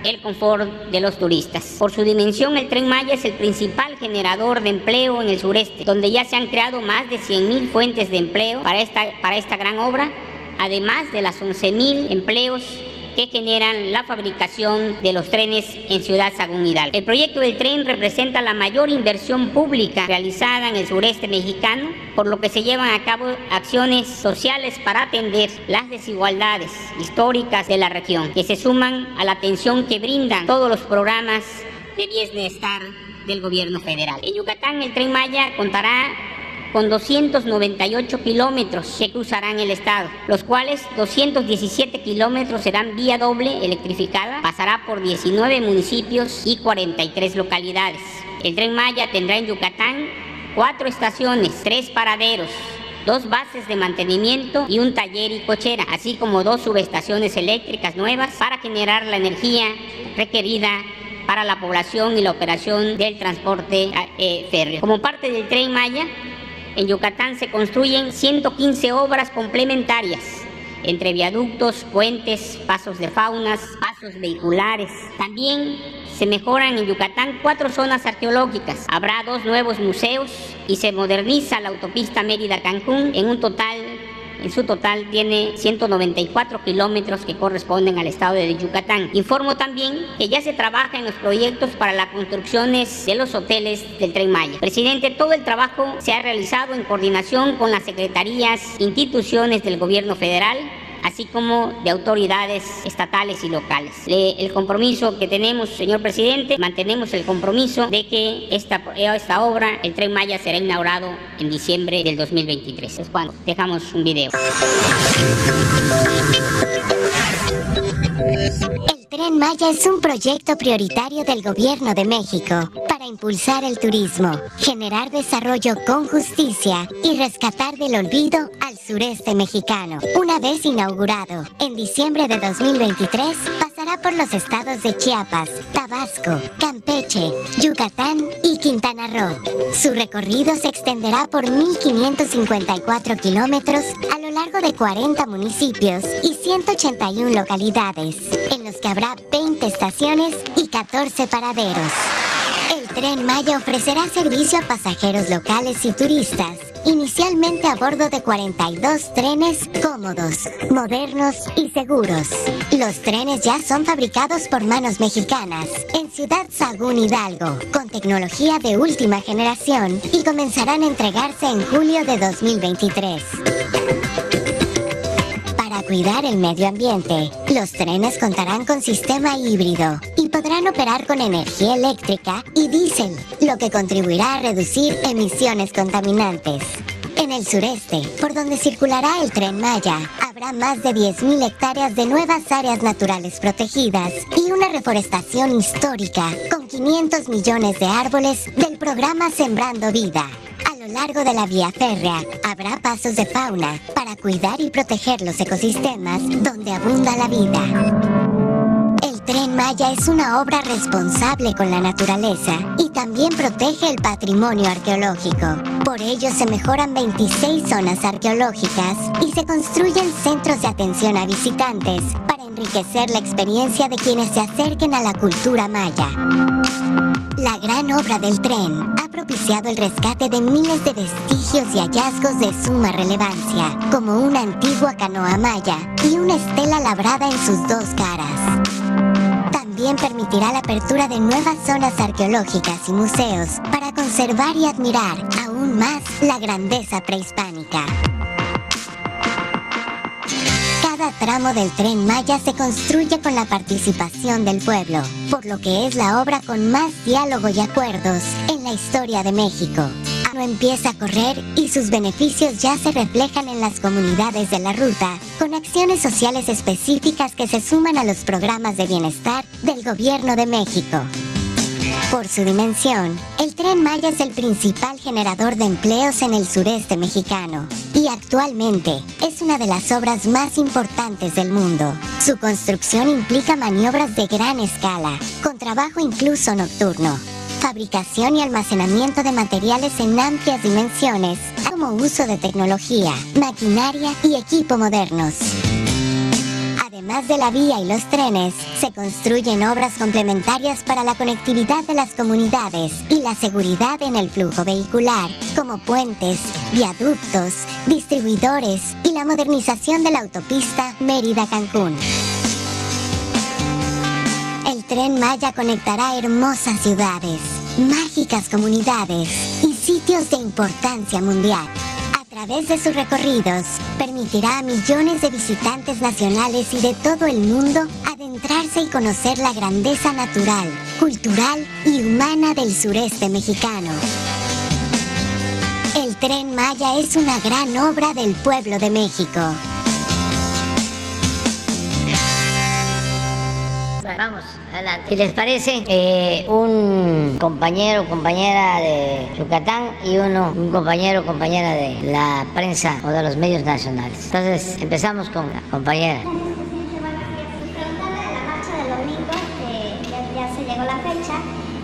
el confort de los turistas. Por su dimensión, el tren Maya es el principal generador de empleo en el sureste, donde ya se han creado más de 100.000 fuentes de empleo para esta, para esta gran obra, además de las 11.000 empleos que generan la fabricación de los trenes en Ciudad Sagún Hidalgo. El proyecto del tren representa la mayor inversión pública realizada en el sureste mexicano, por lo que se llevan a cabo acciones sociales para atender las desigualdades históricas de la región, que se suman a la atención que brindan todos los programas de bienestar del gobierno federal. En Yucatán el tren Maya contará con 298 kilómetros que cruzarán el estado, los cuales 217 kilómetros serán vía doble electrificada, pasará por 19 municipios y 43 localidades. El tren Maya tendrá en Yucatán cuatro estaciones, tres paraderos, dos bases de mantenimiento y un taller y cochera, así como dos subestaciones eléctricas nuevas para generar la energía requerida para la población y la operación del transporte eh, férreo. Como parte del tren Maya, en Yucatán se construyen 115 obras complementarias entre viaductos, puentes, pasos de faunas, pasos vehiculares. También se mejoran en Yucatán cuatro zonas arqueológicas. Habrá dos nuevos museos y se moderniza la autopista Mérida-Cancún en un total en su total tiene 194 kilómetros que corresponden al estado de Yucatán. Informo también que ya se trabaja en los proyectos para las construcciones de los hoteles del Tren Maya. Presidente, todo el trabajo se ha realizado en coordinación con las secretarías, instituciones del gobierno federal, así como de autoridades estatales y locales. el compromiso que tenemos, señor presidente, mantenemos el compromiso de que esta, esta obra, el Tren Maya, será inaugurado en diciembre del 2023. Es cuando dejamos un video. El Tren Maya es un proyecto prioritario del Gobierno de México para impulsar el turismo, generar desarrollo con justicia y rescatar del olvido al sureste mexicano. Una vez inaugurado, en diciembre de 2023, pasará por los estados de Chiapas, Tabasco, Campeche, Yucatán y Quintana Roo. Su recorrido se extenderá por 1.554 kilómetros a lo largo de 40 municipios y 181 localidades, en los que habrá 20 estaciones y 14 paraderos. Tren Maya ofrecerá servicio a pasajeros locales y turistas, inicialmente a bordo de 42 trenes cómodos, modernos y seguros. Los trenes ya son fabricados por manos mexicanas en Ciudad Sagún Hidalgo, con tecnología de última generación y comenzarán a entregarse en julio de 2023 cuidar el medio ambiente. Los trenes contarán con sistema híbrido y podrán operar con energía eléctrica y diésel, lo que contribuirá a reducir emisiones contaminantes. En el sureste, por donde circulará el tren Maya, habrá más de 10.000 hectáreas de nuevas áreas naturales protegidas y una reforestación histórica con 500 millones de árboles del programa Sembrando Vida largo de la vía férrea habrá pasos de fauna para cuidar y proteger los ecosistemas donde abunda la vida. Tren Maya es una obra responsable con la naturaleza y también protege el patrimonio arqueológico. Por ello se mejoran 26 zonas arqueológicas y se construyen centros de atención a visitantes para enriquecer la experiencia de quienes se acerquen a la cultura maya. La gran obra del tren ha propiciado el rescate de miles de vestigios y hallazgos de suma relevancia, como una antigua canoa maya y una estela labrada en sus dos caras. También permitirá la apertura de nuevas zonas arqueológicas y museos para conservar y admirar aún más la grandeza prehispánica. Cada tramo del tren Maya se construye con la participación del pueblo, por lo que es la obra con más diálogo y acuerdos en la historia de México. No empieza a correr y sus beneficios ya se reflejan en las comunidades de la ruta, con acciones sociales específicas que se suman a los programas de bienestar del Gobierno de México. Por su dimensión, el tren Maya es el principal generador de empleos en el sureste mexicano y actualmente es una de las obras más importantes del mundo. Su construcción implica maniobras de gran escala, con trabajo incluso nocturno, fabricación y almacenamiento de materiales en amplias dimensiones, como uso de tecnología, maquinaria y equipo modernos. Además de la vía y los trenes, se construyen obras complementarias para la conectividad de las comunidades y la seguridad en el flujo vehicular, como puentes, viaductos, distribuidores y la modernización de la autopista Mérida-Cancún. El tren Maya conectará hermosas ciudades, mágicas comunidades y sitios de importancia mundial a través de sus recorridos, permitirá a millones de visitantes nacionales y de todo el mundo adentrarse y conocer la grandeza natural, cultural y humana del sureste mexicano. El tren Maya es una gran obra del pueblo de México. Vamos, adelante. Si les parece, eh, un compañero o compañera de Yucatán y uno, un compañero o compañera de la prensa o de los medios nacionales. Entonces, empezamos con la compañera.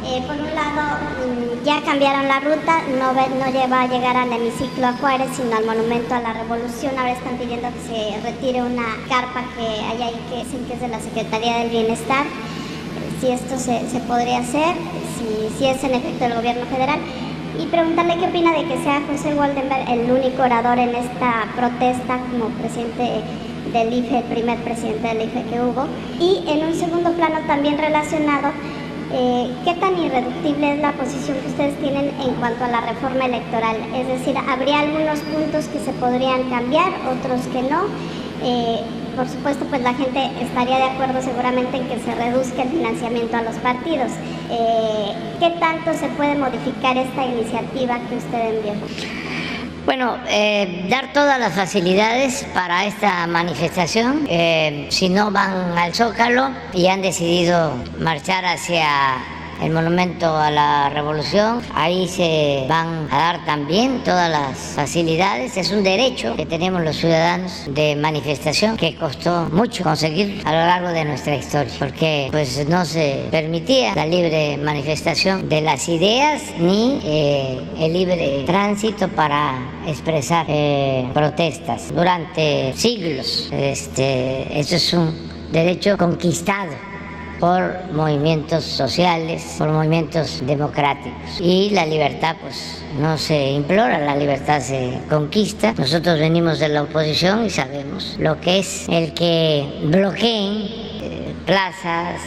Eh, por un lado, mm, ya cambiaron la ruta, no, no lleva a llegar al hemiciclo a Juárez, sino al Monumento a la Revolución. Ahora están pidiendo que se retire una carpa que hay ahí que dicen que es de la Secretaría del Bienestar. Si esto se, podría hacer, si, si, es en efecto el gobierno federal. Y preguntarle qué opina de que sea José Waldenberg el único orador en esta protesta como presidente del IFE, el primer presidente del IFE que hubo. Y en un segundo plano también relacionado eh, ¿qué tan irreductible es la posición que ustedes tienen en cuanto a la reforma electoral? Es decir, ¿habría algunos puntos que se podrían cambiar, otros que no? Eh, por supuesto, pues la gente estaría de acuerdo seguramente en que se reduzca el financiamiento a los partidos. Eh, ¿Qué tanto se puede modificar esta iniciativa que usted envió? Bueno, eh, dar todas las facilidades para esta manifestación. Eh, si no van al Zócalo y han decidido marchar hacia el monumento a la revolución. Ahí se van a dar también todas las facilidades. Es un derecho que tenemos los ciudadanos de manifestación que costó mucho conseguir a lo largo de nuestra historia, porque pues no se permitía la libre manifestación de las ideas ni eh, el libre tránsito para expresar eh, protestas durante siglos. Este, eso es un derecho conquistado por movimientos sociales, por movimientos democráticos. Y la libertad, pues, no se implora, la libertad se conquista. Nosotros venimos de la oposición y sabemos lo que es el que bloqueen eh, plazas,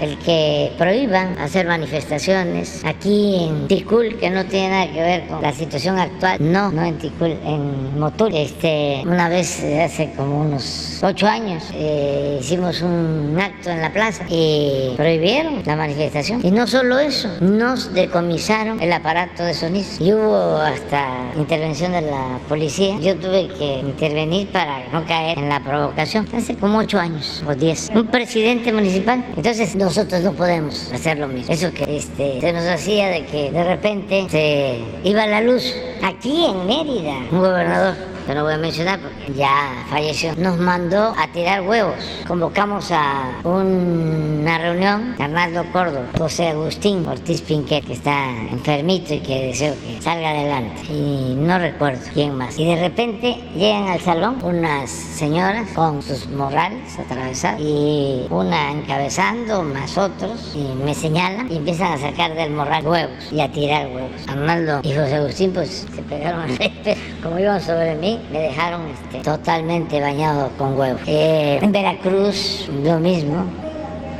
el que prohíban hacer manifestaciones aquí en Ticul, que no tiene nada que ver con la situación actual. No, no en Ticul, en Motul. Este, una vez hace como unos ocho años eh, hicimos un acto en la plaza y prohibieron la manifestación. Y no solo eso, nos decomisaron el aparato de sonido y hubo hasta intervención de la policía. Yo tuve que intervenir para no caer en la provocación. Hace como ocho años o diez. Un presidente municipal. Entonces nosotros no podemos hacer lo mismo. Eso que este, se nos hacía de que de repente se iba la luz aquí en Mérida, un gobernador que no voy a mencionar porque ya falleció, nos mandó a tirar huevos. Convocamos a una reunión, Arnaldo Córdoba, José Agustín Ortiz Pinquet, que está enfermito y que deseo que salga adelante. Y no recuerdo quién más. Y de repente llegan al salón unas señoras con sus morrales atravesados y una encabezando, más otros, y me señalan y empiezan a sacar del morral huevos y a tirar huevos. Arnaldo y José Agustín pues se pegaron al como iban sobre mí me dejaron este, totalmente bañado con huevo. Eh, en Veracruz, lo mismo.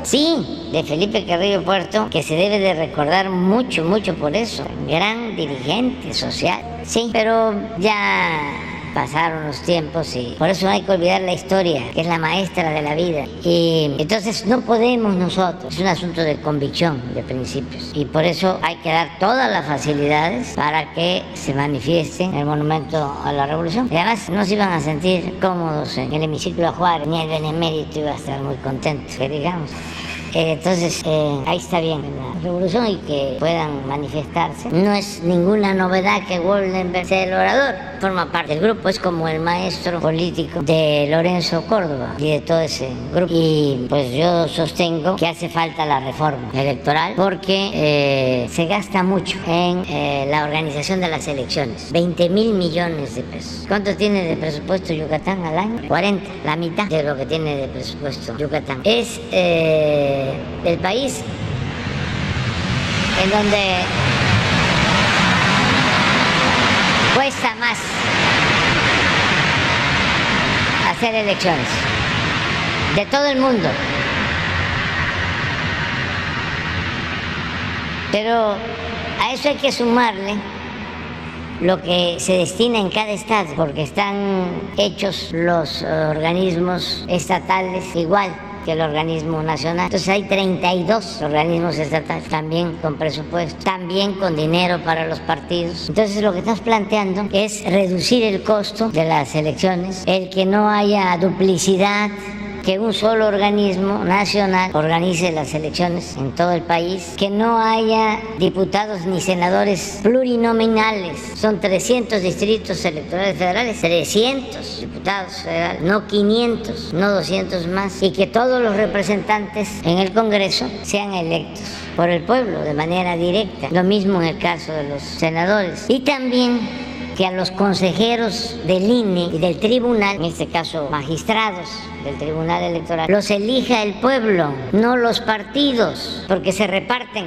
Sí, de Felipe Carrillo Puerto, que se debe de recordar mucho, mucho por eso. Gran dirigente social. Sí, pero ya pasaron los tiempos y por eso hay que olvidar la historia, que es la maestra de la vida. Y entonces no podemos nosotros, es un asunto de convicción, de principios. Y por eso hay que dar todas las facilidades para que se manifieste el monumento a la revolución. Y además no se iban a sentir cómodos en el hemiciclo a Juárez, ni el benemérito iba a estar muy contento, que digamos. Eh, entonces, eh, ahí está bien la revolución y que puedan manifestarse. No es ninguna novedad que Woldenberg sea el orador, forma parte del grupo, es como el maestro político de Lorenzo Córdoba y de todo ese grupo. Y pues yo sostengo que hace falta la reforma electoral porque eh, se gasta mucho en la organización de las elecciones. 20 mil millones de pesos. ¿Cuánto tiene de presupuesto Yucatán al año? 40, la mitad de lo que tiene de presupuesto Yucatán. Es del país en donde cuesta más hacer elecciones de todo el mundo. Pero a eso hay que sumarle lo que se destina en cada estado, porque están hechos los organismos estatales igual que el organismo nacional. Entonces hay 32 organismos estatales, también con presupuesto, también con dinero para los partidos. Entonces lo que estás planteando es reducir el costo de las elecciones, el que no haya duplicidad que un solo organismo nacional organice las elecciones en todo el país, que no haya diputados ni senadores plurinominales. Son 300 distritos electorales federales, 300 diputados federales, no 500, no 200 más, y que todos los representantes en el Congreso sean electos por el pueblo de manera directa. Lo mismo en el caso de los senadores. Y también que a los consejeros del INE y del tribunal, en este caso magistrados del Tribunal Electoral, los elija el pueblo, no los partidos, porque se reparten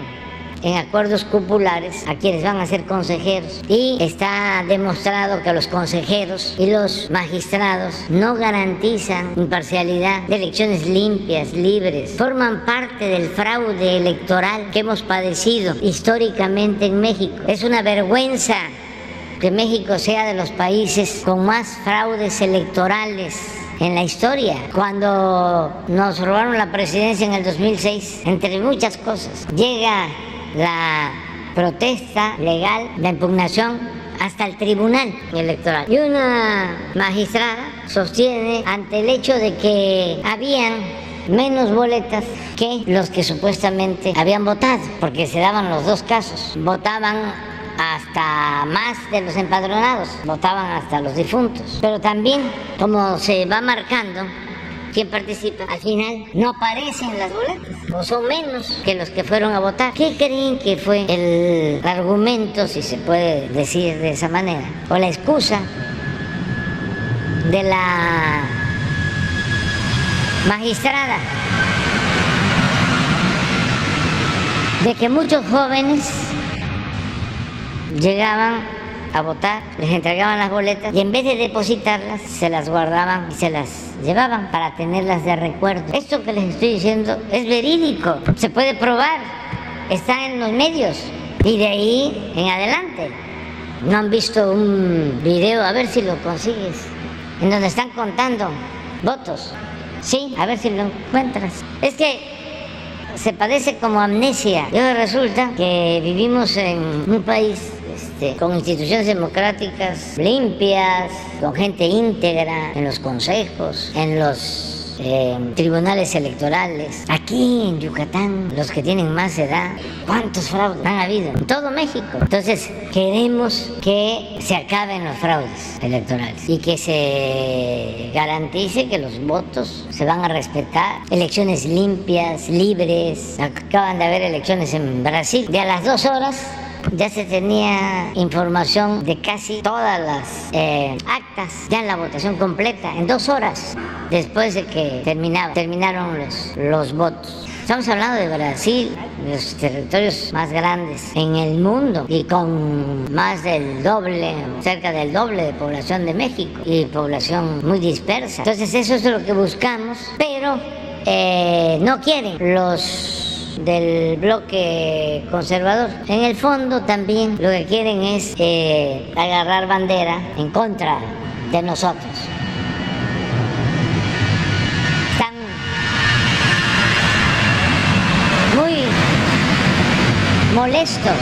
en acuerdos cupulares a quienes van a ser consejeros y está demostrado que los consejeros y los magistrados no garantizan imparcialidad de elecciones limpias, libres, forman parte del fraude electoral que hemos padecido históricamente en México. Es una vergüenza que México sea de los países con más fraudes electorales en la historia. Cuando nos robaron la presidencia en el 2006, entre muchas cosas, llega la protesta legal, la impugnación hasta el tribunal electoral. Y una magistrada sostiene ante el hecho de que habían menos boletas que los que supuestamente habían votado, porque se daban los dos casos. Votaban hasta más de los empadronados, votaban hasta los difuntos. Pero también, como se va marcando quién participa, al final no aparecen las boletas, o son menos que los que fueron a votar. ¿Qué creen que fue el argumento, si se puede decir de esa manera, o la excusa de la magistrada? De que muchos jóvenes llegaban a votar, les entregaban las boletas y en vez de depositarlas, se las guardaban y se las llevaban para tenerlas de recuerdo. Esto que les estoy diciendo es verídico, se puede probar, está en los medios y de ahí en adelante. ¿No han visto un video? A ver si lo consigues, en donde están contando votos. Sí, a ver si lo encuentras. Es que se padece como amnesia. Y ahora resulta que vivimos en un país este, con instituciones democráticas limpias, con gente íntegra en los consejos, en los eh, tribunales electorales. Aquí en Yucatán, los que tienen más edad, ¿cuántos fraudes han habido? En todo México. Entonces, queremos que se acaben los fraudes electorales y que se garantice que los votos se van a respetar. Elecciones limpias, libres. Acaban de haber elecciones en Brasil. De a las dos horas ya se tenía información de casi todas las eh, actas, ya en la votación completa, en dos horas después de que terminaba, terminaron los, los votos. Estamos hablando de Brasil, de los territorios más grandes en el mundo y con más del doble, cerca del doble de población de México y población muy dispersa. Entonces eso es lo que buscamos, pero eh, no quieren los del bloque conservador. En el fondo también lo que quieren es eh, agarrar bandera en contra de nosotros. Están muy molestos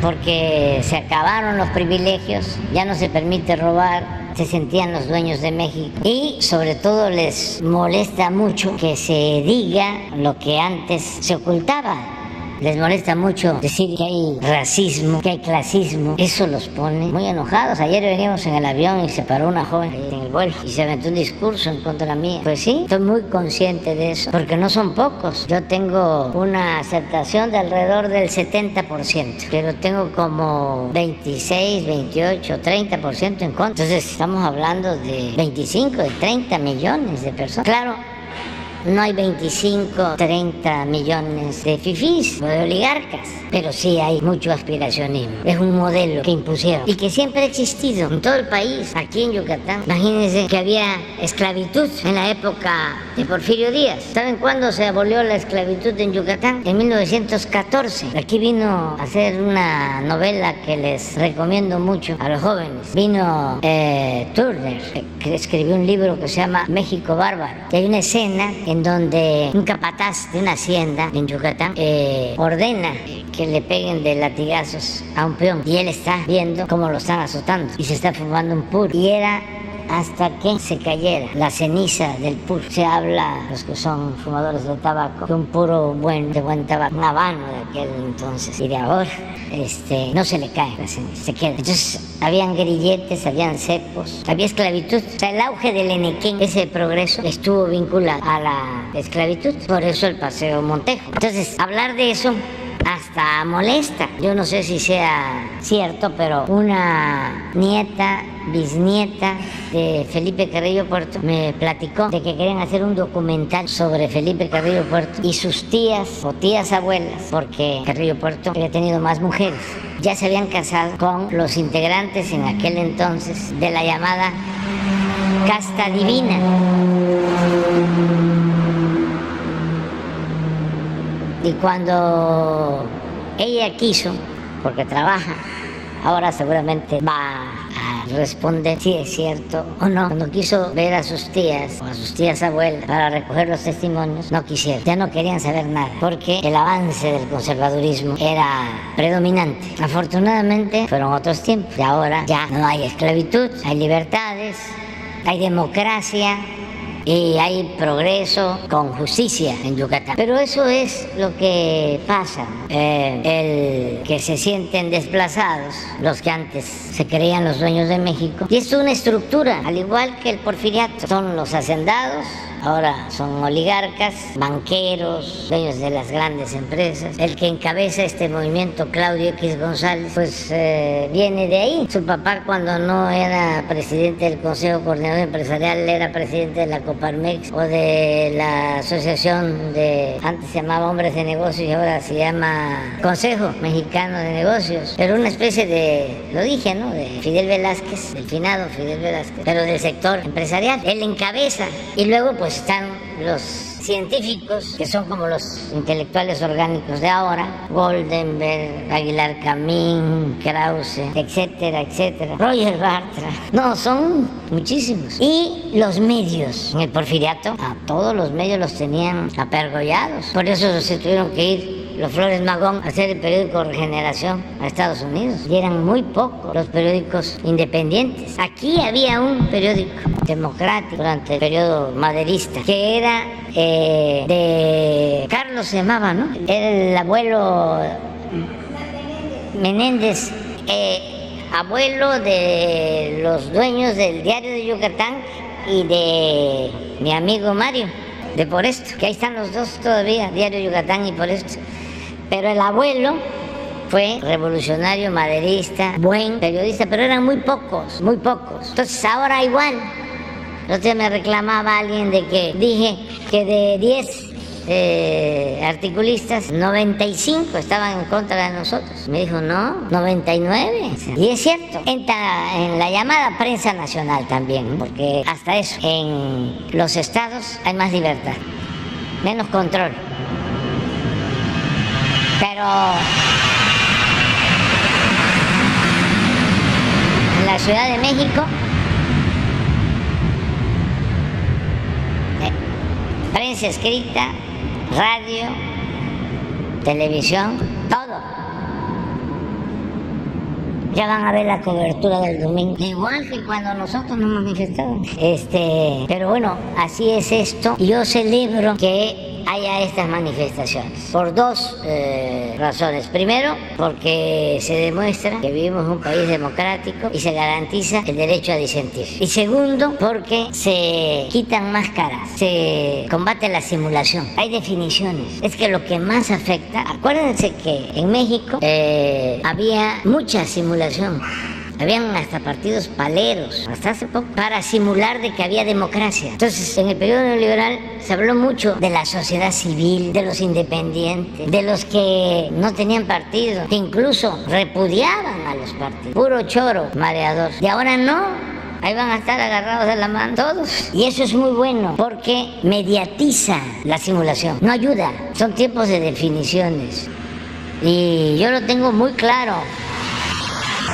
porque se acabaron los privilegios, ya no se permite robar, se sentían los dueños de México. Y sobre todo les molesta mucho que se diga lo que antes se ocultaba les molesta mucho decir que hay racismo, que hay clasismo. Eso los pone muy enojados. Ayer veníamos en el avión y se paró una joven en el vuelo y se aventó un discurso en contra de mía. Pues sí, estoy muy consciente de eso, porque no son pocos. Yo tengo una aceptación de alrededor del 70%, pero tengo como 26, 28, 30% en contra. Entonces estamos hablando de 25, de 30 millones de personas. Claro, no hay 25, 30 millones de fifís o de oligarcas, pero sí hay mucho aspiracionismo. Es un modelo que impusieron y que siempre ha existido en todo el país, aquí en Yucatán. Imagínense que había esclavitud en la época de Porfirio Díaz. ¿Saben cuándo se abolió la esclavitud en Yucatán? En 1914. Aquí vino a hacer una novela que les recomiendo mucho a los jóvenes. Vino eh, Turner, que escribió un libro que se llama México Bárbaro. Y hay una escena en donde un capataz de una hacienda en Yucatán eh, ordena que le peguen de latigazos a un peón y él está viendo cómo lo están azotando y se está fumando un puro. Y era hasta que se cayera la ceniza del puro. Se habla, los que son fumadores de tabaco, de un puro buen, de buen tabaco, un habano de aquel entonces. Y de ahora, este, no se le cae la ceniza, se queda. Entonces, habían grilletes, habían cepos, había esclavitud. O sea, el auge del Enequén, ese progreso, estuvo vinculado a la esclavitud. Por eso el paseo Montejo. Entonces, hablar de eso hasta molesta. Yo no sé si sea cierto, pero una nieta, bisnieta de Felipe Carrillo Puerto me platicó de que querían hacer un documental sobre Felipe Carrillo Puerto y sus tías o tías abuelas, porque Carrillo Puerto había tenido más mujeres. Ya se habían casado con los integrantes en aquel entonces de la llamada casta divina. Y cuando ella quiso, porque trabaja, ahora seguramente va a responder si es cierto o no. Cuando quiso ver a sus tías o a sus tías abuelas para recoger los testimonios, no quisieron. Ya no querían saber nada, porque el avance del conservadurismo era predominante. Afortunadamente fueron otros tiempos y ahora ya no hay esclavitud, hay libertades hay democracia, y hay progreso con justicia en Yucatán. Pero eso es lo que pasa, eh, el que se sienten desplazados, los que antes se creían los dueños de México. Y es una estructura, al igual que el porfiriato. Son los hacendados, ahora son oligarcas, banqueros, dueños de las grandes empresas. El que encabeza este movimiento, Claudio X González, pues eh, viene de ahí. Su papá cuando no era presidente del Consejo Coordinador Empresarial, era presidente de la Coparmex o de la Asociación de, antes se llamaba Hombres de Negocios y ahora se llama Consejo Mexicano de Negocios. Pero una especie de, lo dije, ¿no? De Fidel Velázquez, del finado Fidel Velázquez, pero del sector empresarial. Él encabeza y luego pues están los científicos, que son como los intelectuales orgánicos de ahora, Goldenberg, Aguilar Camín, Krause, etcétera, etcétera, Roger Bartra. No, son muchísimos. Y los medios, en el porfiriato, a todos los medios los tenían apergollados. Por eso se tuvieron que ir los Flores Magón a hacer el periódico Regeneración a Estados Unidos. Y eran muy pocos los periódicos independientes. Aquí había un periódico democrático durante el periodo maderista, que era eh, de Carlos se llamaba, ¿no? Era el abuelo Menéndez, eh, abuelo de los dueños del diario de Yucatán y de mi amigo Mario, de Por Esto, que ahí están los dos todavía, Diario Yucatán y Por Esto. Pero el abuelo fue revolucionario, maderista, buen periodista, pero eran muy pocos, muy pocos. Entonces ahora igual. Entonces me reclamaba alguien de que dije que de 10 eh, articulistas, 95 estaban en contra de nosotros. Me dijo, no, 99. Y es cierto, entra en la llamada prensa nacional también, porque hasta eso, en los estados hay más libertad, menos control. Pero en la Ciudad de México, eh, prensa escrita, radio, televisión, todo. Ya van a ver la cobertura del domingo. Igual que cuando nosotros nos manifestábamos. Este, pero bueno, así es esto. Yo celebro que haya estas manifestaciones. Por dos eh, razones. Primero, porque se demuestra que vivimos en un país democrático y se garantiza el derecho a disentir. Y segundo, porque se quitan máscaras, se combate la simulación. Hay definiciones. Es que lo que más afecta, acuérdense que en México eh, había mucha simulación. Habían hasta partidos paleros, hasta hace poco, para simular de que había democracia. Entonces, en el periodo neoliberal se habló mucho de la sociedad civil, de los independientes, de los que no tenían partido, que incluso repudiaban a los partidos. Puro choro, mareador. Y ahora no, Ahí van a estar agarrados de la mano todos. Y eso es muy bueno porque mediatiza la simulación. No ayuda. Son tiempos de definiciones. Y yo lo tengo muy claro.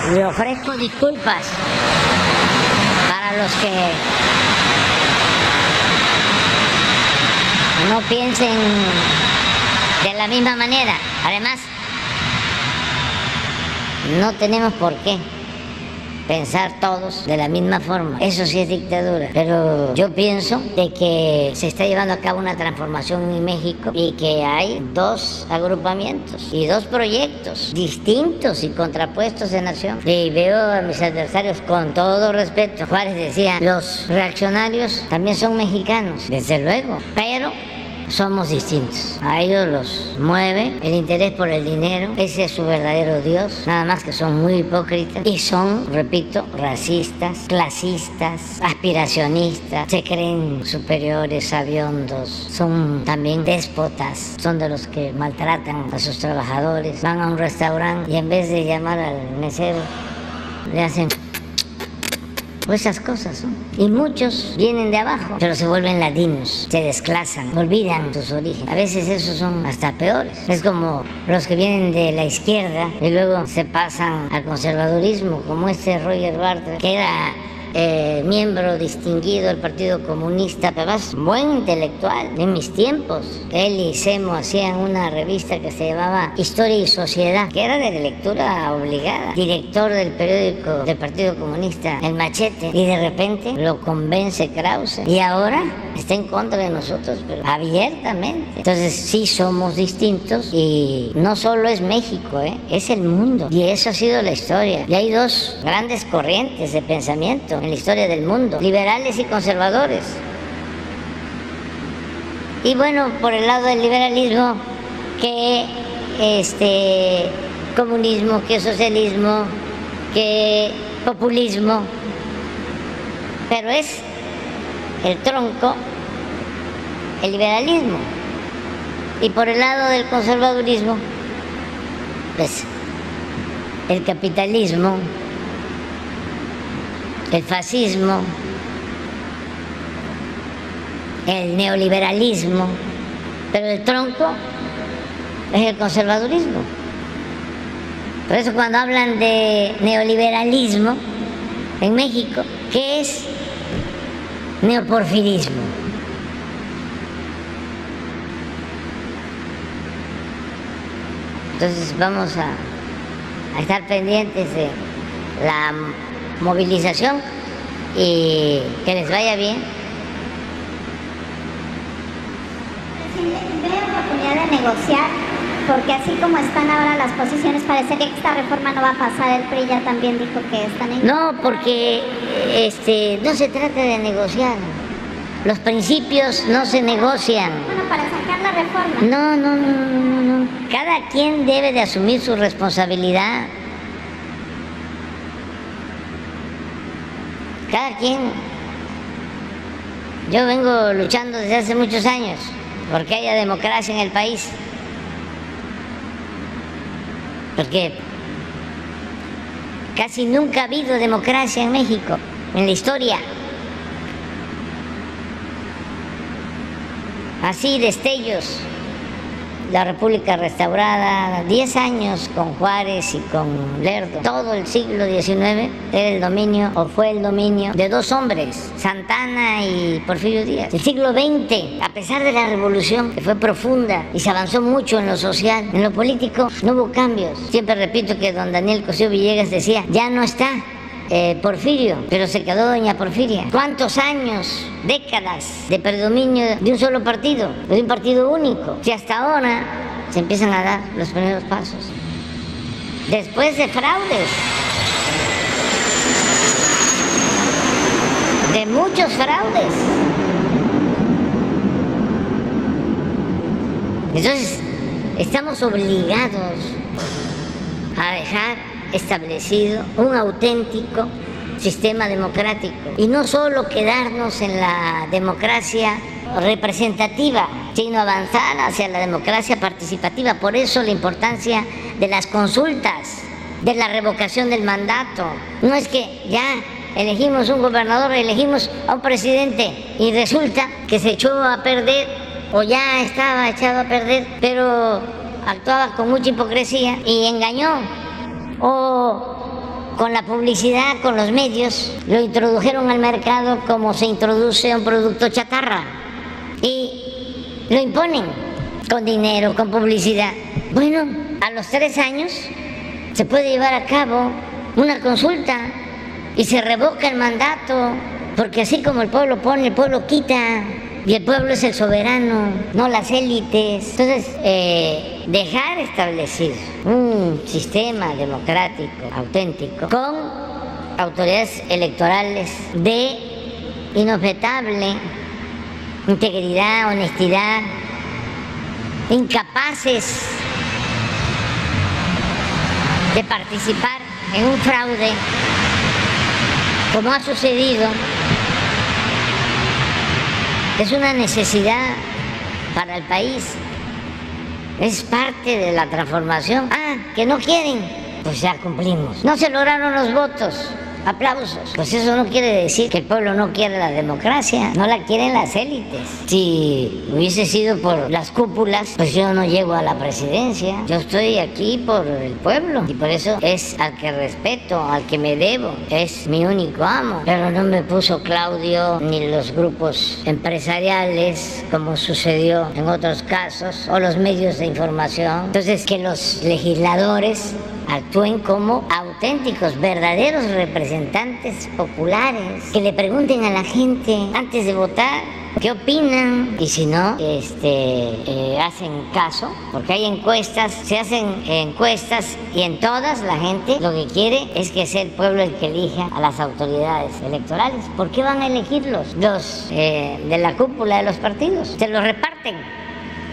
Le ofrezco disculpas para los que no piensen de la misma manera. Además, no tenemos por qué pensar todos de la misma forma. Eso sí es dictadura. Pero yo pienso de que se está llevando a cabo una transformación en México y que hay dos agrupamientos y dos proyectos distintos y contrapuestos en nación. Y veo a mis adversarios con todo respeto. Juárez decía, los reaccionarios también son mexicanos, desde luego, pero somos distintos. A ellos los mueve el interés por el dinero, ese es su verdadero Dios, nada más que son muy hipócritas y son, repito, racistas, clasistas, aspiracionistas, se creen superiores, sabiondos, son también déspotas, son de los que maltratan a sus trabajadores, van a un restaurante y en vez de llamar al mesero, le hacen esas cosas. Y muchos vienen de abajo, pero se vuelven ladinos, se desclasan, olvidan sus orígenes. A veces esos son hasta peores. Es como los que vienen de la izquierda y luego se pasan al conservadurismo, como este Roger Bartra, que era eh, miembro distinguido del Partido Comunista, es buen intelectual. En mis tiempos, él y Semo hacían una revista que se llamaba Historia y Sociedad, que era de lectura obligada. Director del periódico del Partido Comunista, El Machete, y de repente lo convence Krause. Y ahora está en contra de nosotros, pero abiertamente. Entonces sí somos distintos y no solo es México, ¿eh? es el mundo. Y eso ha sido la historia. Y hay dos grandes corrientes de pensamiento en la historia del mundo, liberales y conservadores. Y bueno, por el lado del liberalismo, que este comunismo, que socialismo, que populismo, pero es el tronco, el liberalismo. Y por el lado del conservadurismo, pues el capitalismo, el fascismo, el neoliberalismo, pero el tronco es el conservadurismo. Por eso cuando hablan de neoliberalismo en México, ¿qué es neoporfirismo? Entonces vamos a, a estar pendientes de la movilización y que les vaya bien. ¿Ve oportunidad de negociar? Porque así como están ahora las posiciones, parece que esta reforma no va a pasar. El PRI ya también dijo que están en... No, porque este, no se trata de negociar. Los principios no se negocian. Bueno, para sacar la reforma. No, no, no, no, no, no. Cada quien debe de asumir su responsabilidad. Cada quien. Yo vengo luchando desde hace muchos años porque haya democracia en el país. Porque casi nunca ha habido democracia en México, en la historia. Así, destellos. La República restaurada, 10 años con Juárez y con Lerdo. Todo el siglo XIX era el dominio, o fue el dominio, de dos hombres, Santana y Porfirio Díaz. El siglo XX, a pesar de la revolución, que fue profunda y se avanzó mucho en lo social, en lo político, no hubo cambios. Siempre repito que don Daniel Cosío Villegas decía, ya no está eh, Porfirio, pero se quedó doña Porfiria. ¿Cuántos años, décadas de predominio de un solo partido, de un partido único? Si hasta ahora se empiezan a dar los primeros pasos. Después de fraudes, de muchos fraudes. Entonces, estamos obligados a dejar establecido un auténtico sistema democrático y no solo quedarnos en la democracia representativa, sino avanzar hacia la democracia participativa. Por eso la importancia de las consultas, de la revocación del mandato. No es que ya elegimos un gobernador, elegimos a un presidente y resulta que se echó a perder o ya estaba echado a perder, pero actuaba con mucha hipocresía y engañó o con la publicidad, con los medios, lo introdujeron al mercado como se introduce un producto chatarra y lo imponen con dinero, con publicidad. Bueno, a los tres años se puede llevar a cabo una consulta y se revoca el mandato, porque así como el pueblo pone, el pueblo quita. Y el pueblo es el soberano, no las élites. Entonces, eh, dejar establecido un sistema democrático auténtico con autoridades electorales de inobjetable integridad, honestidad, incapaces de participar en un fraude, como ha sucedido es una necesidad para el país. Es parte de la transformación. Ah, que no quieren. Pues ya cumplimos. No se lograron los votos. Aplausos. Pues eso no quiere decir que el pueblo no quiere la democracia, no la quieren las élites. Si hubiese sido por las cúpulas, pues yo no llego a la presidencia. Yo estoy aquí por el pueblo y por eso es al que respeto, al que me debo, es mi único amo. Pero no me puso Claudio ni los grupos empresariales como sucedió en otros casos o los medios de información. Entonces que los legisladores actúen como auténticos, verdaderos representantes populares, que le pregunten a la gente antes de votar qué opinan y si no, este, eh, hacen caso, porque hay encuestas, se hacen encuestas y en todas la gente lo que quiere es que sea el pueblo el que elija a las autoridades electorales. ¿Por qué van a elegirlos? Los eh, de la cúpula de los partidos, se los reparten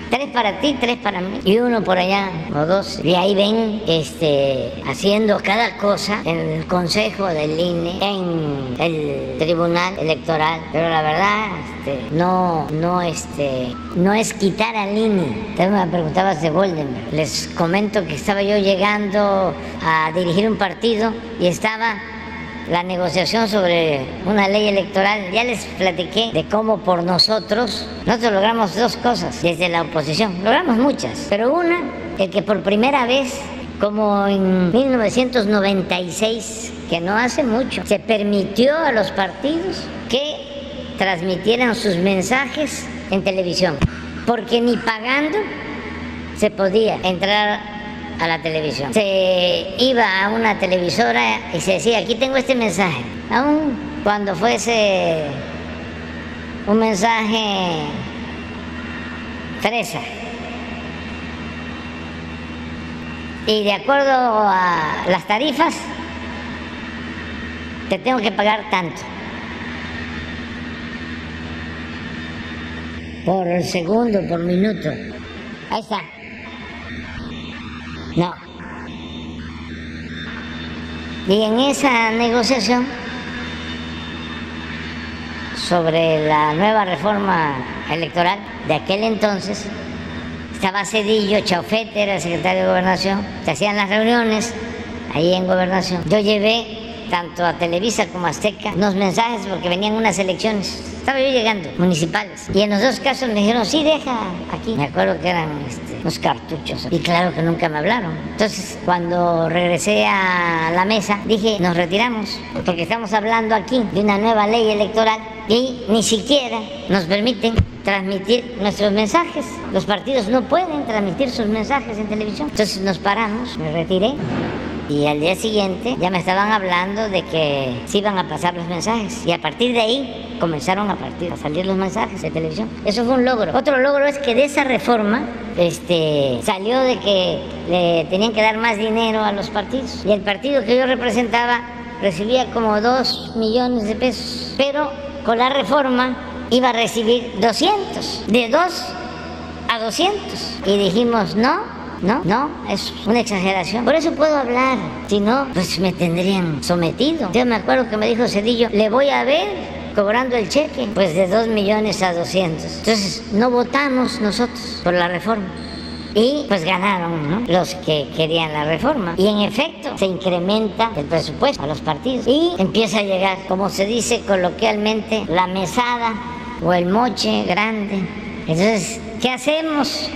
tres para ti, tres para mí y uno por allá o dos. Y ahí ven este, haciendo cada cosa en el Consejo del INE, en el Tribunal Electoral. Pero la verdad, este, no, no, este, no es quitar al INE. Usted me preguntabas de Goldenberg. Les comento que estaba yo llegando a dirigir un partido y estaba la negociación sobre una ley electoral, ya les platiqué de cómo por nosotros, nosotros logramos dos cosas desde la oposición, logramos muchas, pero una, el que por primera vez, como en 1996, que no hace mucho, se permitió a los partidos que transmitieran sus mensajes en televisión, porque ni pagando se podía entrar a la televisión. Se iba a una televisora y se decía, aquí tengo este mensaje. Aún cuando fuese un mensaje fresa. Y de acuerdo a las tarifas, te tengo que pagar tanto. Por segundo, por minuto. Ahí está. No. Y en esa negociación sobre la nueva reforma electoral de aquel entonces, estaba Cedillo, Chaufete era el secretario de Gobernación, se hacían las reuniones ahí en Gobernación. Yo llevé tanto a Televisa como a Azteca unos mensajes porque venían unas elecciones. Estaba yo llegando, municipales. Y en los dos casos me dijeron, sí, deja aquí. Me acuerdo que eran este, unos cartuchos. Y claro que nunca me hablaron. Entonces, cuando regresé a la mesa, dije, nos retiramos, porque estamos hablando aquí de una nueva ley electoral y ni siquiera nos permiten transmitir nuestros mensajes. Los partidos no pueden transmitir sus mensajes en televisión. Entonces nos paramos, me retiré y al día siguiente ya me estaban hablando de que se iban a pasar los mensajes. Y a partir de ahí comenzaron a, partir, a salir los mensajes de televisión. Eso fue un logro. Otro logro es que de esa reforma este, salió de que le tenían que dar más dinero a los partidos. Y el partido que yo representaba recibía como dos millones de pesos. Pero con la reforma iba a recibir 200. De 2 a 200. Y dijimos, no, no, no, es una exageración. Por eso puedo hablar. Si no, pues me tendrían sometido. Yo me acuerdo que me dijo Cedillo, le voy a ver cobrando el cheque, pues de 2 millones a 200. Entonces, no votamos nosotros por la reforma. Y pues ganaron los que querían la reforma. Y en efecto, se incrementa el presupuesto a los partidos. Y empieza a llegar, como se dice coloquialmente, la mesada o el moche grande. Entonces, ¿qué hacemos?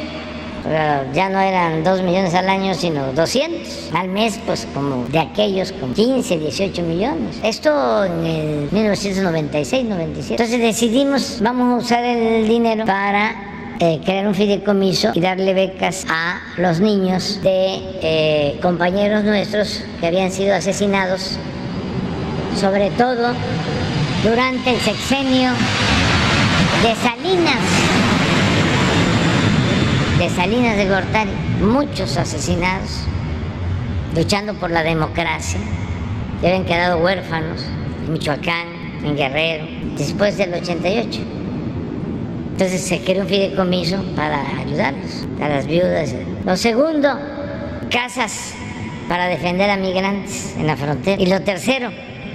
Ya no eran 2 millones al año, sino 200 al mes, pues como de aquellos con 15, 18 millones. Esto en el 1996, 97. Entonces decidimos, vamos a usar el dinero para eh, crear un fideicomiso y darle becas a los niños de eh, compañeros nuestros que habían sido asesinados, sobre todo durante el sexenio de Salinas de Salinas de Gortari, muchos asesinados, luchando por la democracia, que habían quedado huérfanos en Michoacán, en Guerrero, después del 88. Entonces se creó un fideicomiso para ayudarlos, a las viudas. Lo segundo, casas para defender a migrantes en la frontera. Y lo tercero,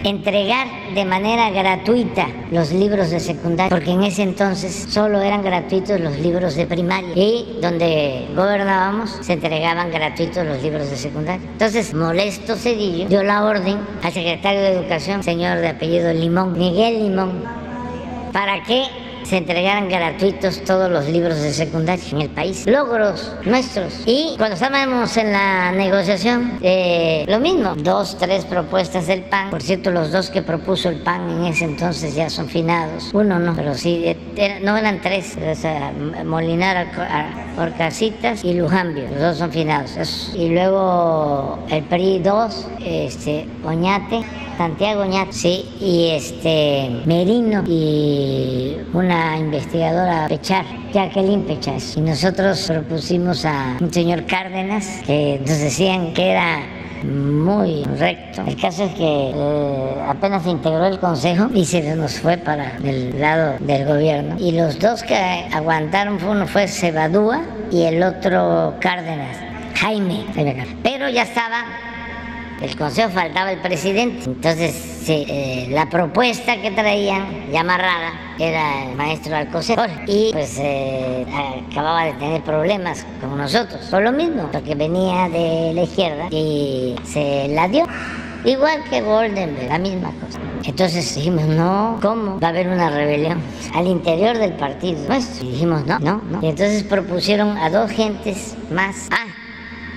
entregar de manera gratuita los libros de secundaria, porque en ese entonces solo eran gratuitos los libros de primaria y donde gobernábamos se entregaban gratuitos los libros de secundaria. Entonces, molesto Cedillo dio la orden al secretario de Educación, señor de apellido Limón, Miguel Limón, para que se entregaran gratuitos todos los libros de secundaria en el país. Logros nuestros. Y cuando estábamos en la negociación, eh, lo mismo, dos, tres propuestas del PAN. Por cierto, los dos que propuso el PAN en ese entonces ya son finados. Uno no, pero sí, no eran tres. O sea, Molinar, Orcasitas y Lujambio. Los dos son finados. Y luego el PRI 2, este, Oñate. Santiago Ñat, sí, y este Merino y una investigadora Pechar, Jacqueline pechas Y nosotros propusimos a un señor Cárdenas que nos decían que era muy recto. El caso es que eh, apenas se integró el consejo y se nos fue para el lado del gobierno. Y los dos que aguantaron, fue uno fue Cebadúa y el otro Cárdenas. Jaime, pero ya estaba el consejo faltaba el presidente. Entonces, sí, eh, la propuesta que traían, ya amarrada, era el maestro Alcocer y pues eh, acababa de tener problemas con nosotros. Por lo mismo, porque venía de la izquierda y se la dio. Igual que Goldenberg, la misma cosa. Entonces dijimos, no, ¿cómo? Va a haber una rebelión al interior del partido. Y dijimos, no, no, no. Y entonces propusieron a dos gentes más. Ah,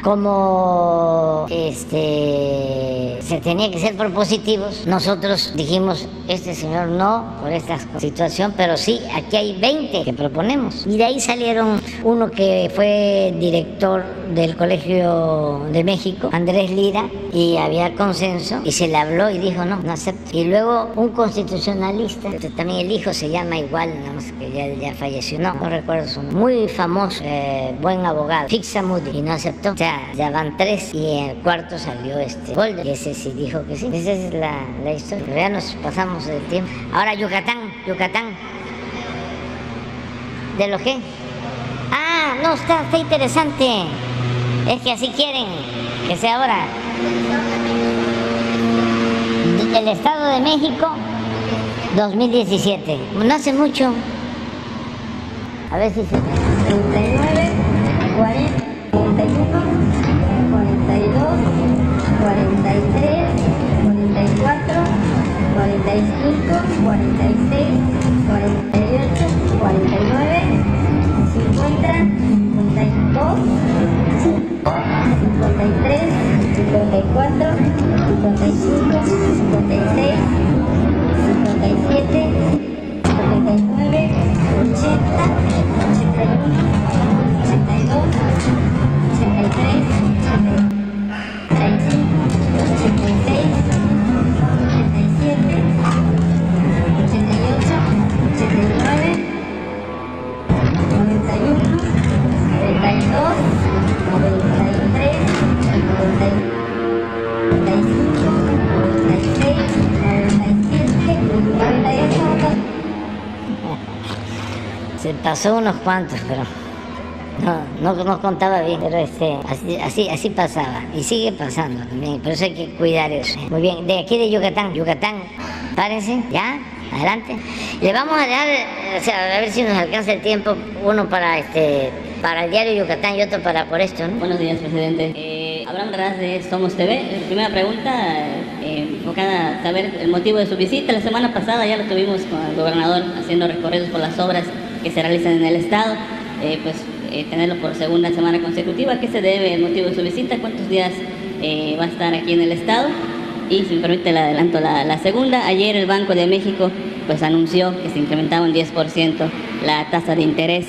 como este, se tenía que ser propositivos, nosotros dijimos, este señor no por esta situación, pero sí, aquí hay 20 que proponemos. Y de ahí salieron uno que fue director del Colegio de México, Andrés Lira, y había consenso, y se le habló y dijo, no, no acepto. Y luego un constitucionalista, este, también el hijo se llama igual, nada más que ya, ya falleció, no, no recuerdo su nombre, muy famoso, eh, buen abogado, Fixa Moody, y no aceptó. O sea, ya, van tres y el cuarto salió este Golden, que ese sí dijo que sí. Esa es la, la historia. Pero ya nos pasamos del tiempo. Ahora Yucatán, Yucatán. ¿De lo que? Ah, no, está, está interesante. Es que así quieren que sea ahora. El Estado de México 2017. No hace mucho. A ver si se. 39, 40, 40. 45, 46, 48, 49, 50, 52, 53, 54, 55, 56, 57, 59, 80, 81, 82, 83, 85, 86, Se pasó unos cuantos, pero no, no, no contaba bien, pero este, así, así, así pasaba y sigue pasando también, por eso hay que cuidar eso. Muy bien, de aquí de Yucatán, Yucatán, párense, ya, adelante. Le vamos a dar, o sea, a ver si nos alcanza el tiempo, uno para este, para el diario Yucatán y otro para por esto, ¿no? Buenos días, presidente. Eh, Abraham Raz de Somos TV. Primera pregunta, eh, enfocada saber el motivo de su visita. La semana pasada ya lo tuvimos con el gobernador haciendo recorridos por las obras que se realizan en el Estado. Eh, pues eh, tenerlo por segunda semana consecutiva. ¿A qué se debe el motivo de su visita? ¿Cuántos días va a estar aquí en el Estado? Y si me permite, le adelanto la, la segunda. Ayer el Banco de México pues anunció que se incrementaba un 10% la tasa de interés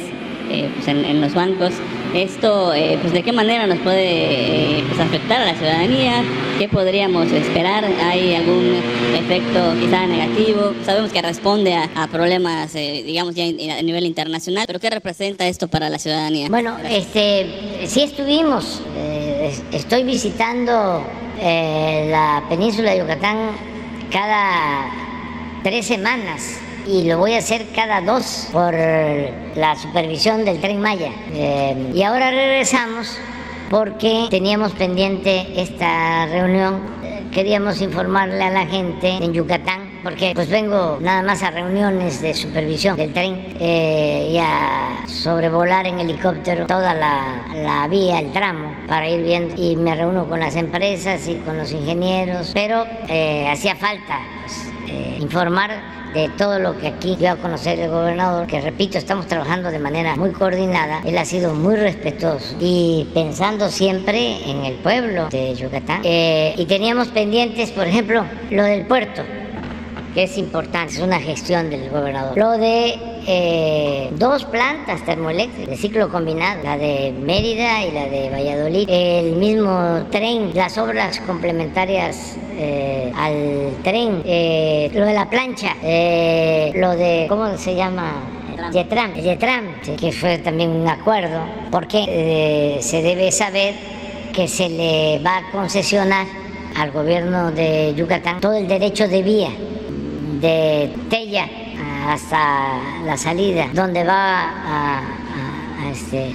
eh, pues, en, los bancos. Esto, eh, pues, ¿de qué manera nos puede eh, pues, afectar a la ciudadanía? ¿Qué podríamos esperar? ¿Hay algún efecto quizá negativo? Sabemos que responde a, problemas, eh, digamos, ya a nivel internacional, pero ¿qué representa esto para la ciudadanía? Bueno, este, sí estuvimos, eh, es- estoy visitando la península de Yucatán cada tres semanas y lo voy a hacer cada dos por la supervisión del tren Maya. Eh, y ahora regresamos porque teníamos pendiente esta reunión eh, queríamos informarle a la gente en Yucatán, porque pues vengo nada más a reuniones de supervisión del tren eh, y a sobrevolar en helicóptero toda la, la, vía, el tramo, para ir viendo y me reúno con las empresas y con los ingenieros, pero eh, hacía falta pues, eh, informar de todo lo que aquí dio a conocer el gobernador, que repito, estamos trabajando de manera muy coordinada. Él ha sido muy respetuoso y pensando siempre en el pueblo de Yucatán. Eh, y teníamos pendientes, por ejemplo, lo del puerto que es importante, es una gestión del gobernador. Lo de eh, dos plantas termoeléctricas de ciclo combinado, la de Mérida y la de Valladolid, el mismo tren, las obras complementarias eh, al tren, eh, lo de la plancha, lo de, ¿cómo se llama? Yetram, Yetram, que fue también un acuerdo, porque se debe saber que se le va a concesionar al gobierno de Yucatán todo el derecho de vía de Tella hasta la salida, donde va a, este,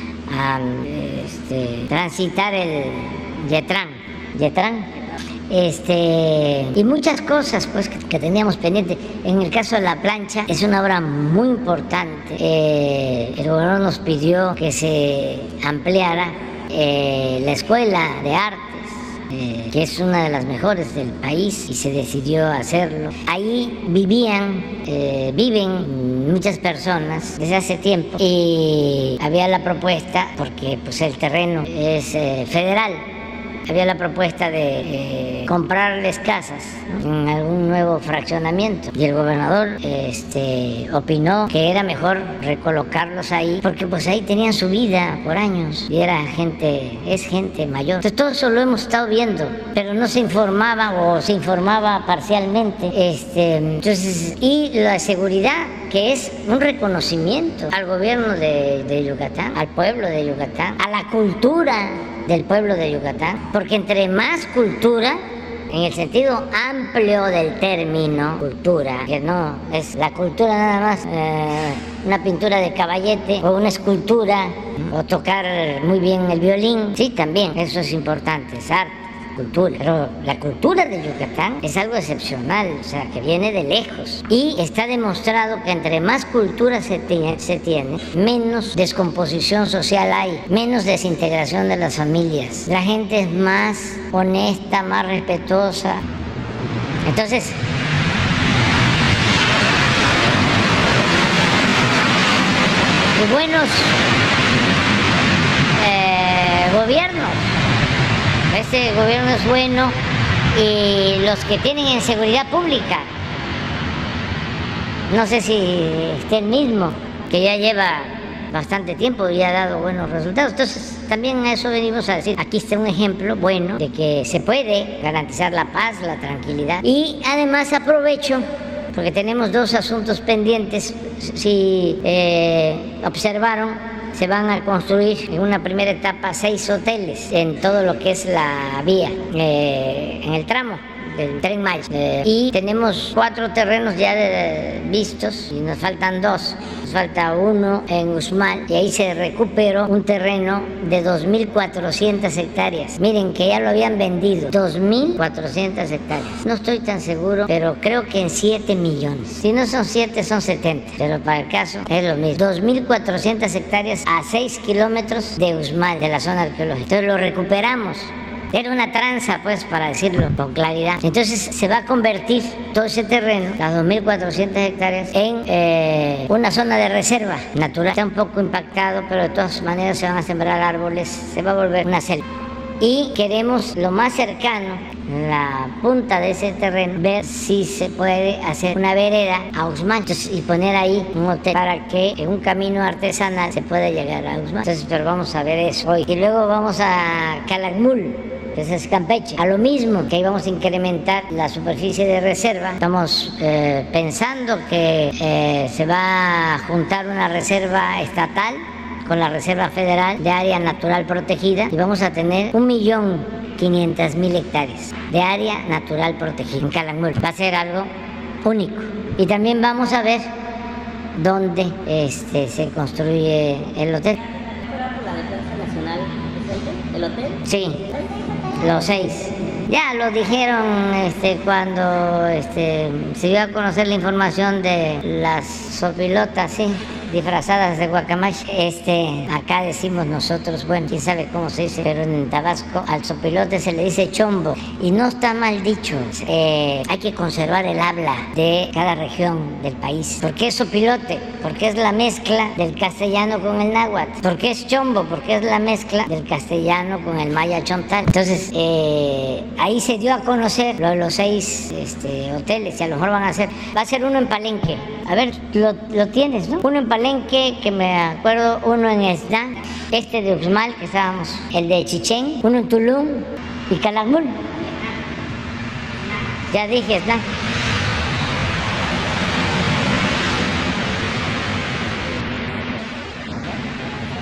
este, transitar el. Yetran. Este, y muchas cosas pues que, teníamos pendiente. En el caso de la plancha es una obra muy importante. Eh, el gobernador nos pidió que se ampliara eh, la escuela de arte eh, que es una de las mejores del país y se decidió hacerlo. Ahí vivían, eh, viven muchas personas desde hace tiempo y había la propuesta, porque pues el terreno es eh, federal, había la propuesta de eh, comprarles casas en algún nuevo fraccionamiento y el gobernador este, opinó que era mejor recolocarlos ahí porque pues ahí tenían su vida por años y era gente, es gente mayor. Entonces todo eso lo hemos estado viendo, pero no se informaba o se informaba parcialmente. Este, entonces, y la seguridad que es un reconocimiento al gobierno de, Yucatán, al pueblo de Yucatán, a la cultura del pueblo de Yucatán, porque entre más cultura, en el sentido amplio del término cultura, que no es la cultura nada más eh, una pintura de caballete o una escultura o tocar muy bien el violín, sí, también, eso es importante, es arte cultura. Pero la cultura de Yucatán es algo excepcional, o sea, que viene de lejos. Y está demostrado que entre más cultura se tiene, se tiene menos descomposición social hay, menos desintegración de las familias. La gente es más honesta, más respetuosa. Entonces, buenos eh, gobiernos ese gobierno es bueno y los que tienen en seguridad pública, no sé si esté el mismo, que ya lleva bastante tiempo y ha dado buenos resultados. Entonces, también a eso venimos a decir, aquí está un ejemplo bueno de que se puede garantizar la paz, la tranquilidad. Y además aprovecho, porque tenemos dos asuntos pendientes, si eh, observaron, se van a construir en una primera etapa seis hoteles en todo lo que es la vía, eh, en el tramo del tren Maya. Eh, y tenemos cuatro terrenos ya vistos y nos faltan dos. Nos falta uno en Usmal y ahí se recuperó un terreno de 2.400 hectáreas. Miren que ya lo habían vendido, 2.400 hectáreas. No estoy tan seguro, pero creo que en 7 millones. Si no son 7, son 70. Pero para el caso es lo mismo. 2.400 hectáreas a 6 kilómetros de Usmal, de la zona arqueológica. Entonces lo recuperamos. Era una tranza, pues, para decirlo con claridad. Entonces se va a convertir todo ese terreno, las 2.400 hectáreas, en eh, una zona de reserva natural. Está un poco impactado, pero de todas maneras se van a sembrar árboles, se va a volver una selva y queremos lo más cercano, la punta de ese terreno, ver si se puede hacer una vereda a Usman y poner ahí un hotel para que en un camino artesanal se pueda llegar a Usman. Entonces, pero vamos a ver eso hoy. Y luego vamos a Calakmul es Campeche. A lo mismo que íbamos a incrementar la superficie de reserva, estamos eh, pensando que eh, se va a juntar una reserva estatal con la Reserva Federal de Área Natural Protegida y vamos a tener un millón 500 mil hectáreas de área natural protegida en Calakmul. Va a ser algo único. Y también vamos a ver dónde este, se construye el hotel. ¿La Defensa Nacional, el hotel? Sí los seis. Ya lo dijeron este, cuando este, se dio a conocer la información de las sopilotas, sí, disfrazadas de guacamache. Este, acá decimos nosotros, bueno, quién sabe cómo se dice, pero en Tabasco al sopilote se le dice chombo y no está mal dicho. Eh, hay que conservar el habla de cada región del país. ¿Por qué es sopilote? Porque es la mezcla del castellano con el náhuatl. ¿Por qué es chombo? Porque es la mezcla del castellano con el maya chontal. Entonces, eh, ahí se dio a conocer lo de los seis este, hoteles y a lo mejor van a hacer, va a ser uno en Palenque. A ver, lo, tienes, ¿no? Uno en Palenque, que me acuerdo, uno en Esna, este de Uxmal, que estábamos, el de Chichén, uno en Tulum y Calakmul. Ya dije Esna.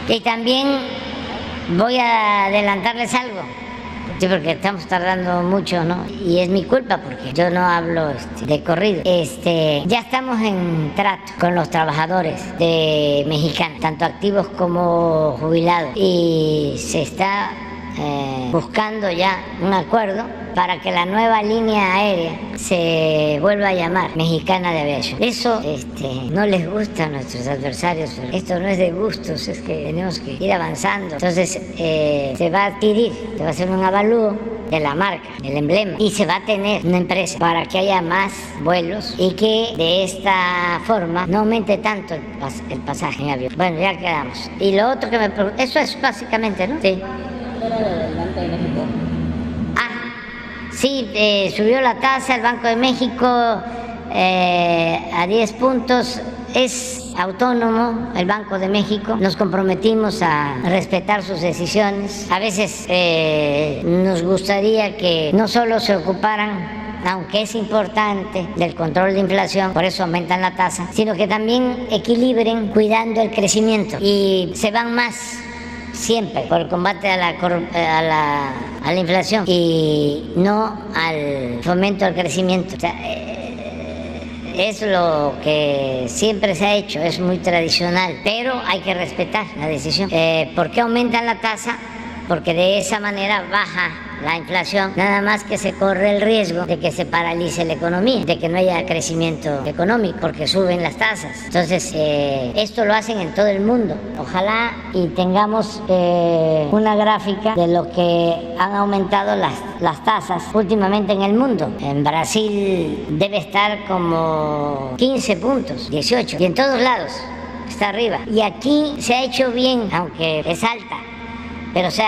Y también voy a adelantarles algo. Sí, porque estamos tardando mucho, ¿no? Y es mi culpa porque yo no hablo este, de corrido. Este, ya estamos en trato con los trabajadores de Mexicana, tanto activos como jubilados. Y se está eh, buscando ya un acuerdo para que la nueva línea aérea se vuelva a llamar Mexicana de Aviación. Eso este, no les gusta a nuestros adversarios, pero esto no es de gustos, es que tenemos que ir avanzando. Entonces eh, se va a adquirir, se va a hacer un avalúo de la marca, del emblema, y se va a tener una empresa para que haya más vuelos y que de esta forma no aumente tanto el, pas- el pasaje en avión. Bueno, ya quedamos. Y lo otro que me pregun- eso es básicamente, ¿no? Sí. Ah, sí, eh, subió la tasa el Banco de México eh, a 10 puntos. Es autónomo el Banco de México. Nos comprometimos a respetar sus decisiones. A veces eh, nos gustaría que no solo se ocuparan aunque es importante, del control de inflación, por eso aumentan la tasa, sino que también equilibren cuidando el crecimiento y se van más siempre por el combate a la, eh, a la, a la inflación y no al fomento al crecimiento. Eh, es lo que siempre se ha hecho, es muy tradicional, pero hay que respetar la decisión. Eh, ¿Por qué aumentan la tasa? Porque de esa manera baja la inflación, nada más que se corre el riesgo de que se paralice la economía, de que no haya crecimiento económico, porque suben las tasas. Entonces, eh, esto lo hacen en todo el mundo. Ojalá y tengamos eh, una gráfica de lo que han aumentado las, las tasas últimamente en el mundo. En Brasil debe estar como 15 puntos, 18, y en todos lados está arriba. Y aquí se ha hecho bien, aunque es alta, pero se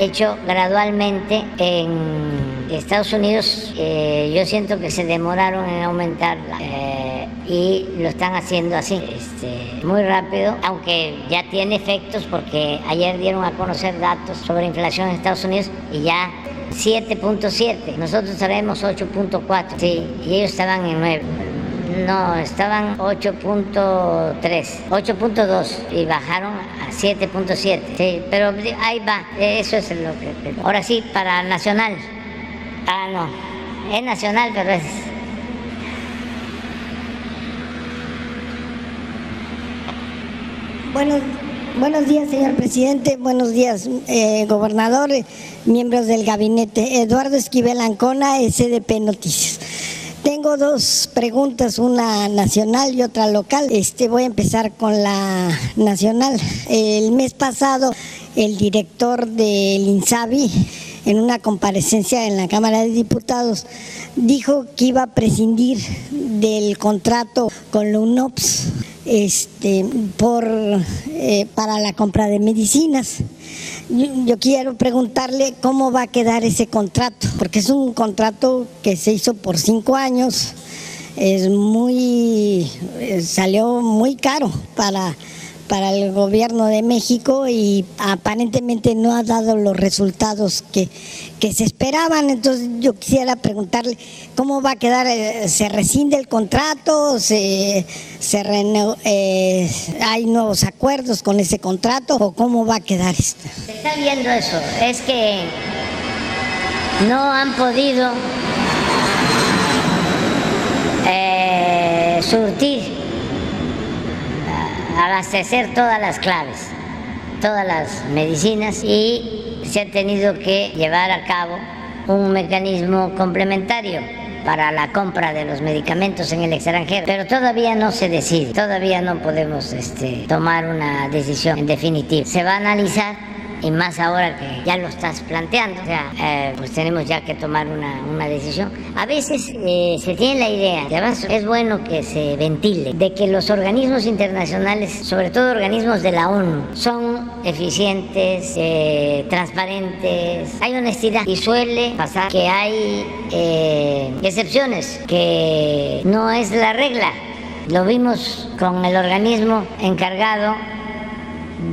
hecho gradualmente en Estados Unidos. eh, yo siento que se demoraron en aumentarla eh, y lo están haciendo así, este, muy rápido, aunque ya tiene efectos porque ayer dieron a conocer datos sobre inflación en Estados Unidos y ya 7.7, nosotros traemos 8.4, sí, y ellos estaban en 9. No, estaban 8.3, 8.2 y bajaron a 7.7. Sí, pero ahí va, eso es lo que... Ahora sí, para Nacional. Ah, no, es Nacional, pero es... Buenos, buenos días, señor presidente. Buenos días, eh, gobernador, miembros del gabinete. Eduardo Esquivel Ancona, SDP Noticias. Tengo dos preguntas, una nacional y otra local. Este, voy a empezar con la nacional. El mes pasado, el director del INSABI, en una comparecencia en la Cámara de Diputados, dijo que iba a prescindir del contrato con la UNOPS este, por, eh, para la compra de medicinas. Yo, quiero preguntarle cómo va a quedar ese contrato, porque es un contrato que se hizo por cinco años, es muy, eh, salió muy caro para, para el gobierno de México y aparentemente no ha dado los resultados que, que se esperaban. Entonces yo quisiera preguntarle cómo va a quedar, eh, se rescinde el contrato, se, se rene- eh, hay nuevos acuerdos con ese contrato o cómo va a quedar esto. Se está viendo eso, es que no han podido eh, surtir, abastecer todas las claves, todas las medicinas y se ha tenido que llevar a cabo un mecanismo complementario para la compra de los medicamentos en el extranjero, pero todavía no se decide, todavía no podemos este, tomar una decisión en definitiva. Se va a analizar y más ahora que ya lo estás planteando, o sea, eh, pues tenemos ya que tomar una, una decisión. A veces eh, se tiene la idea, y además es bueno que se ventile, de que los organismos internacionales, sobre todo organismos de la ONU, son eficientes, eh, transparentes, hay honestidad y suele pasar que hay excepciones, que no es la regla. Lo vimos con el organismo encargado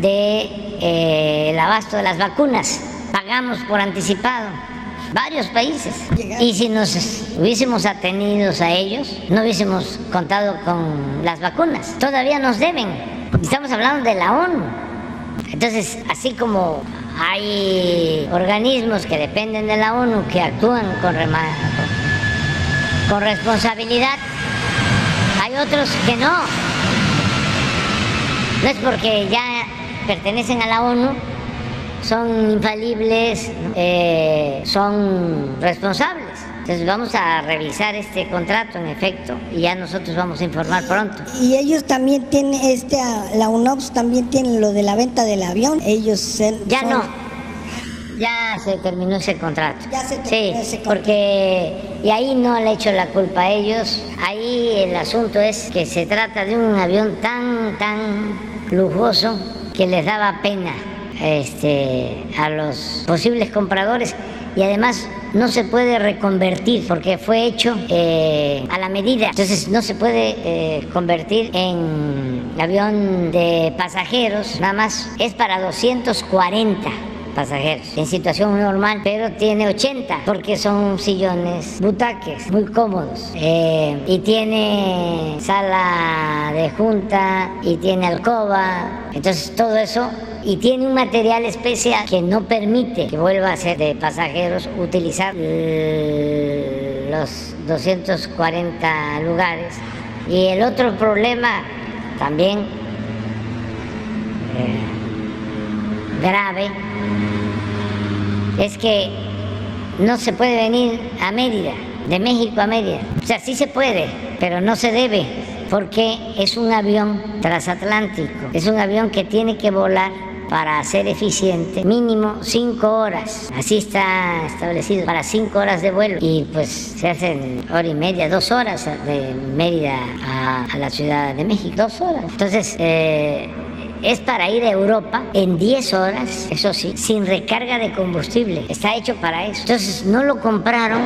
de eh, el abasto de las vacunas. Pagamos por anticipado varios países. Y si nos hubiésemos atenido a ellos, no hubiésemos contado con las vacunas. Todavía nos deben. Estamos hablando de la ONU. Entonces, así como hay organismos que dependen de la ONU que actúan con, con responsabilidad, hay otros que no. No es porque ya pertenecen a la ONU son infalibles, eh, son responsables. Entonces vamos a revisar este contrato en efecto y ya nosotros vamos a informar pronto. Y ellos también tienen, este, la UNOPS también tiene lo de la venta del avión. Ellos ya no, ya se terminó ese contrato. Ya se terminó sí, porque y ahí no le echo la culpa a ellos. Ahí el asunto es que se trata de un avión tan tan lujoso que les daba pena este, a los posibles compradores. Y además no se puede reconvertir porque fue hecho eh, a la medida. Entonces no se puede eh, convertir en avión de pasajeros, nada más es para 240 pasajeros. En situación normal, pero tiene 80 porque son sillones, butaques muy cómodos. Eh, y tiene sala de junta y tiene alcoba, entonces todo eso. Y tiene un material especial que no permite que vuelva a ser de pasajeros utilizar los 240 lugares. Y el otro problema también eh, grave es que no se puede venir a Mérida, de México a Mérida. O sea, sí se puede, pero no se debe, porque es un avión transatlántico, es un avión que tiene que volar para ser eficiente, mínimo cinco horas. Así está establecido, para cinco horas de vuelo. Y pues se hacen hora y media, dos horas de Mérida a, la Ciudad de México, dos horas. Entonces, eh, es para ir a Europa en 10 horas, eso sí, sin recarga de combustible. Está hecho para eso. Entonces no lo compraron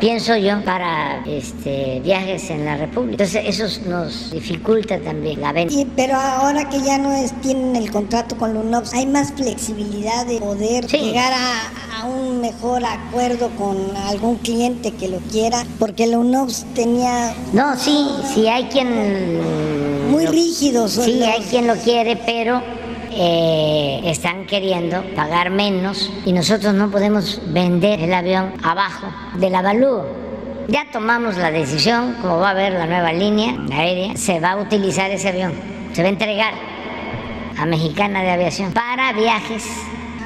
pienso yo, para este, viajes en la República. Entonces eso nos dificulta también la venta. pero ahora que ya no es, tienen el contrato con la UNOPS, hay más flexibilidad de poder llegar a, a, un mejor acuerdo con algún cliente que lo quiera, porque la UNOPS tenía... No, sí, sí hay quien muy rígidos. Sí, hay quien lo quiere, pero eh, están queriendo pagar menos y nosotros no podemos vender el avión abajo del avalúo. Ya tomamos la decisión, como va a haber la nueva línea aérea, se va a utilizar ese avión, se va a entregar a Mexicana de Aviación para viajes,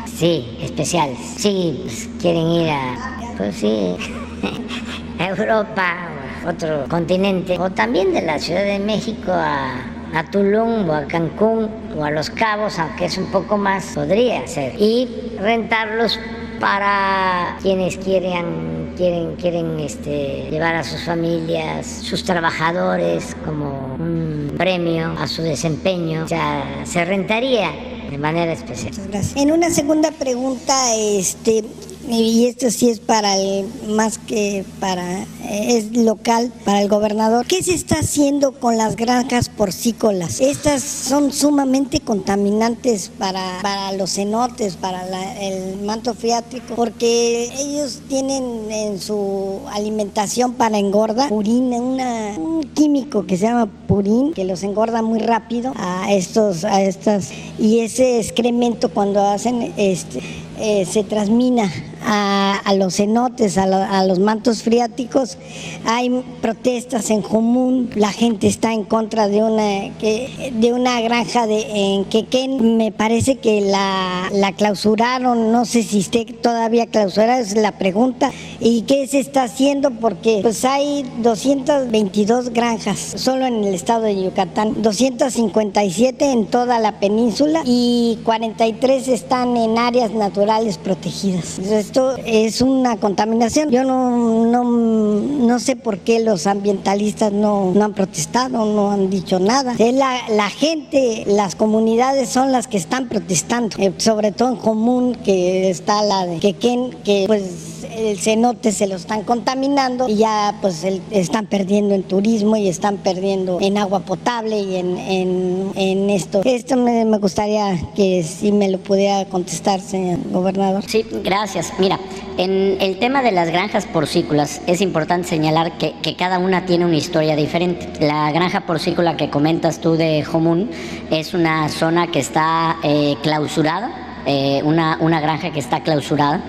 sí, especiales. Sí, pues, quieren ir a, pues sí, a Europa otro continente, o también de la Ciudad de México a, a Tulum o a Cancún o a Los Cabos, aunque es un poco más, podría ser. Y rentarlos para quienes quieran, quieren, quieren este, llevar a sus familias, sus trabajadores como un premio a su desempeño. O sea, se rentaría de manera especial. En una segunda pregunta, este, y esto sí es para el, más que para, es local, para el gobernador. ¿Qué se está haciendo con las granjas porcícolas? Estas son sumamente contaminantes para, para los cenotes, para el manto freático, porque ellos tienen en su alimentación para engorda purina, una, un químico que se llama purín, que los engorda muy rápido a estos, a estas, y ese excremento cuando hacen este eh, se transmina a, a los cenotes, a, lo- a los mantos freáticos, hay protestas en común, la gente está en contra de una, de una granja de, en Quequén. Me parece que la, la clausuraron, no sé si esté todavía clausurada, es la pregunta. ¿Y qué se está haciendo? Porque pues hay 222 granjas solo en el estado de Yucatán, 257 en toda la península y 43 están en áreas naturales protegidas. Es una contaminación. Yo no, no, no sé por qué los ambientalistas no, no han protestado, no han dicho nada. Es la, la gente, las comunidades son las que están protestando, eh, sobre todo en común que está la de Quequén, que pues el cenote se lo están contaminando y ya pues el- están perdiendo en turismo y están perdiendo en agua potable y en, en, en esto. Esto me, me gustaría que si me lo pudiera contestar, señor gobernador. Sí, gracias. Mira, en el tema de las granjas porcícolas es importante señalar que, cada una tiene una historia diferente. La granja porcícola que comentas tú de Jomún es una zona que está eh, clausurada, eh, una granja que está clausurada.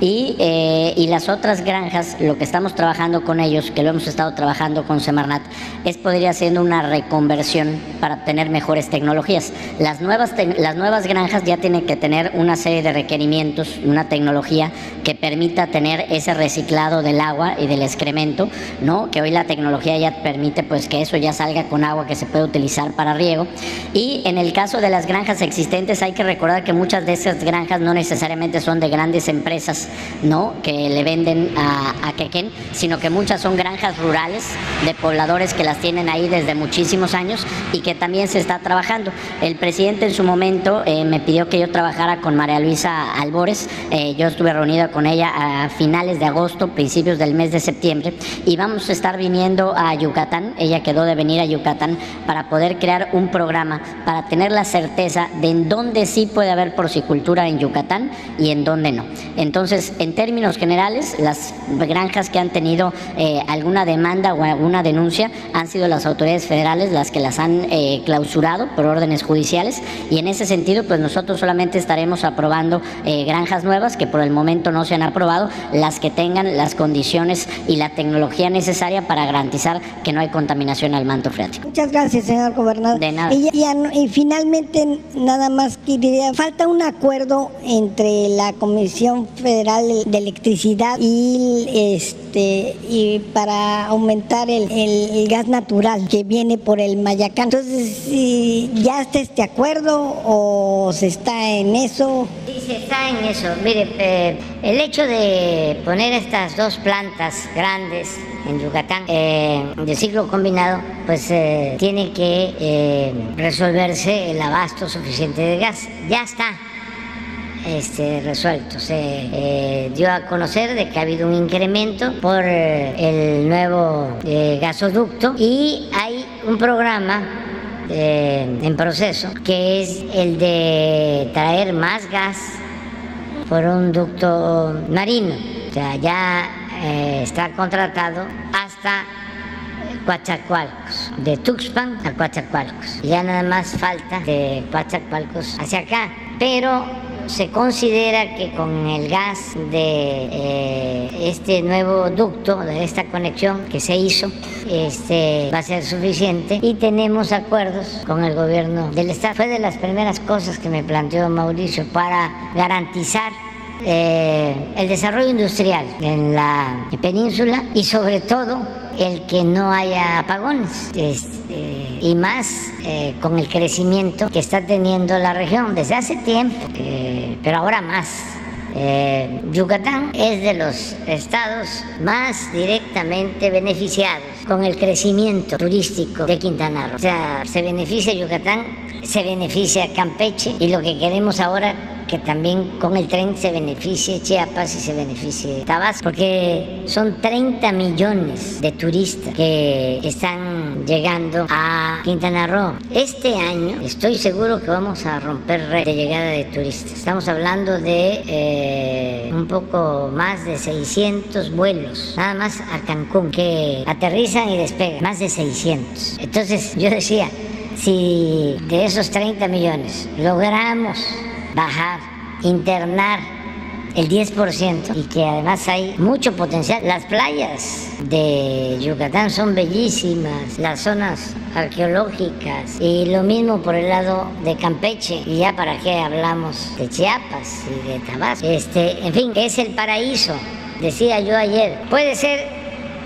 Y, eh, y las otras granjas, lo que estamos trabajando con ellos, que lo hemos estado trabajando con Semarnat, es poder ir una reconversión para obtener mejores tecnologías. Las nuevas, las nuevas granjas ya tienen que tener una serie de requerimientos, una tecnología que permita tener ese reciclado del agua y del excremento, ¿no? Que hoy la tecnología ya permite pues que eso ya salga con agua que se puede utilizar para riego. Y en el caso de las granjas existentes hay que recordar que muchas de esas granjas no necesariamente son de grandes empresas, ¿no? Que le venden a, a Quequén, sino que muchas son granjas rurales de pobladores que las tienen ahí desde muchísimos años y que también se está trabajando. El presidente en su momento eh, me pidió que yo trabajara con María Luisa Albores. Eh, yo estuve reunida con ella a finales de agosto, principios del mes de septiembre, y vamos a estar viniendo a Yucatán. Ella quedó de venir a Yucatán para poder crear un programa, para tener la certeza de en dónde sí puede haber porcicultura en Yucatán y en dónde no. Entonces, en términos generales, las granjas que han tenido eh, alguna demanda o alguna denuncia han sido las autoridades federales las que las han eh, clausurado por órdenes judiciales y en ese sentido, pues nosotros solamente estaremos aprobando eh, granjas nuevas que por el momento no se han aprobado, las que tengan las condiciones y la tecnología necesaria para garantizar que no hay contaminación al manto freático. Muchas gracias, señor gobernador. De nada. Y, ya- finalmente, nada más quería, falta un acuerdo entre la Comisión Federal de Electricidad y este y para aumentar el, el- el gas natural que viene por el Mayacán. Entonces, ¿ya está este acuerdo o se está en eso? Sí, se está en eso. Mire, eh, el hecho de poner estas dos plantas grandes en Yucatán eh, de ciclo combinado, pues eh, tiene que eh, resolverse el abasto suficiente de gas. Ya está este, resuelto. Se eh, dio a conocer de que ha habido un incremento por eh, el nuevo eh, gasoducto y hay un programa en proceso que es el de traer más gas por un ducto marino. Ya está contratado hasta Coatzacoalcos, de Tuxpan a Coatzacoalcos. Ya nada más falta de Coatzacoalcos hacia acá, pero se considera que con el gas de eh, este nuevo ducto, de esta conexión que se hizo, este, va a ser suficiente y tenemos acuerdos con el gobierno del Estado. Fue de las primeras cosas que me planteó Mauricio para garantizar eh, el desarrollo industrial en la península y sobre todo el que no haya apagones este, y más eh, con el crecimiento que está teniendo la región desde hace tiempo, eh, pero ahora más. Eh, Yucatán es de los estados más directamente beneficiados con el crecimiento turístico de Quintana Roo. O sea, se beneficia Yucatán, se beneficia Campeche y lo que queremos ahora que también con el tren se beneficie Chiapas y se beneficie Tabasco, porque son 30 millones de turistas que están llegando a Quintana Roo. Este año estoy seguro que vamos a romper récord de llegada de turistas. Estamos hablando de eh, un poco más de 600 vuelos, nada más a Cancún, que aterrizan y despegan, más de 600. Entonces yo decía, si de esos 30 millones logramos bajar, internar el 10% y que además hay mucho potencial. Las playas de Yucatán son bellísimas, las zonas arqueológicas y lo mismo por el lado de Campeche y ya para qué hablamos de Chiapas y de Tabasco. Este, en fin, es el paraíso, decía yo ayer. Puede ser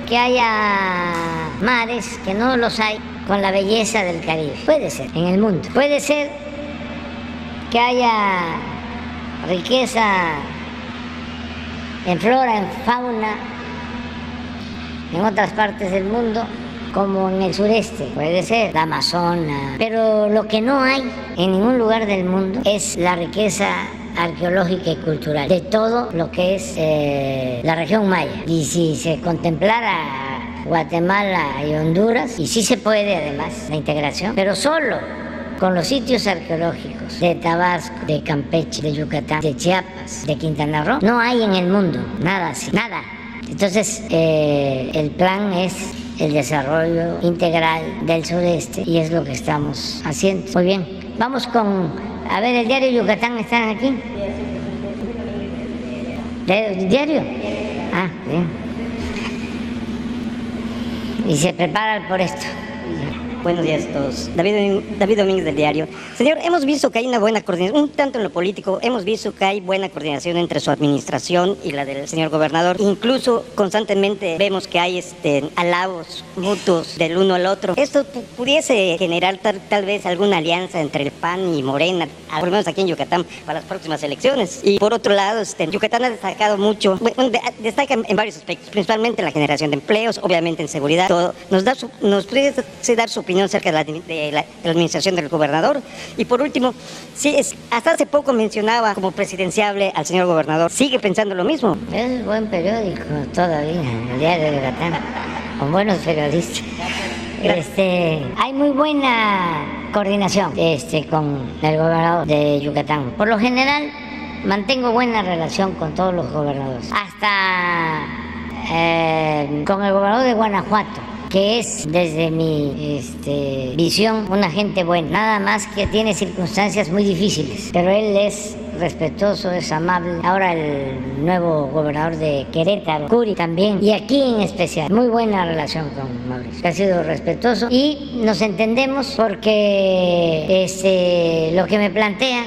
que haya mares que no los hay con la belleza del Caribe. Puede ser, en el mundo. Puede ser que haya riqueza en flora, en fauna, en otras partes del mundo, como en el sureste, puede ser la Amazona. Pero lo que no hay en ningún lugar del mundo es la riqueza arqueológica y cultural de todo lo que es eh, la región maya. Y si se contemplara Guatemala y Honduras, y sí se puede además la integración, pero solo con los sitios arqueológicos de Tabasco, de Campeche, de Yucatán, de Chiapas, de Quintana Roo, no hay en el mundo nada así, nada. Entonces, eh, el plan es el desarrollo integral del sureste y es lo que estamos haciendo. Muy bien, vamos con, a ver, el diario Yucatán, ¿están aquí? ¿El diario? Ah, bien. Y se preparan por esto. Buenos días a todos. David, David Domínguez del diario. Señor, hemos visto que hay una buena coordinación, un tanto en lo político, hemos visto que hay buena coordinación entre su administración y la del señor gobernador. Incluso constantemente vemos que hay este, alabos mutuos del uno al otro. Esto pudiese generar tal, tal vez alguna alianza entre el PAN y Morena, por lo menos aquí en Yucatán, para las próximas elecciones. Y por otro lado, este, Yucatán ha destacado mucho, bueno, de- destaca en varios aspectos, principalmente en la generación de empleos, obviamente en seguridad, todo. Nos, da su, nos puede dar su opinión acerca de la, de la- de la administración del gobernador. Y por último, sí, es, hasta hace poco mencionaba como presidenciable al señor gobernador. ¿Sigue pensando lo mismo? Es buen periódico todavía, el diario de Yucatán, con buenos periodistas. Este, hay muy buena coordinación este, con el gobernador de Yucatán. Por lo general, mantengo buena relación con todos los gobernadores. Hasta eh, con el gobernador de Guanajuato que es desde mi este, visión una gente buena, nada más que tiene circunstancias muy difíciles, pero él es respetuoso, es amable. Ahora el nuevo gobernador de Querétaro, Curi también, y aquí en especial, muy buena relación con Mauricio, ha sido respetuoso y nos entendemos porque este, lo que me plantea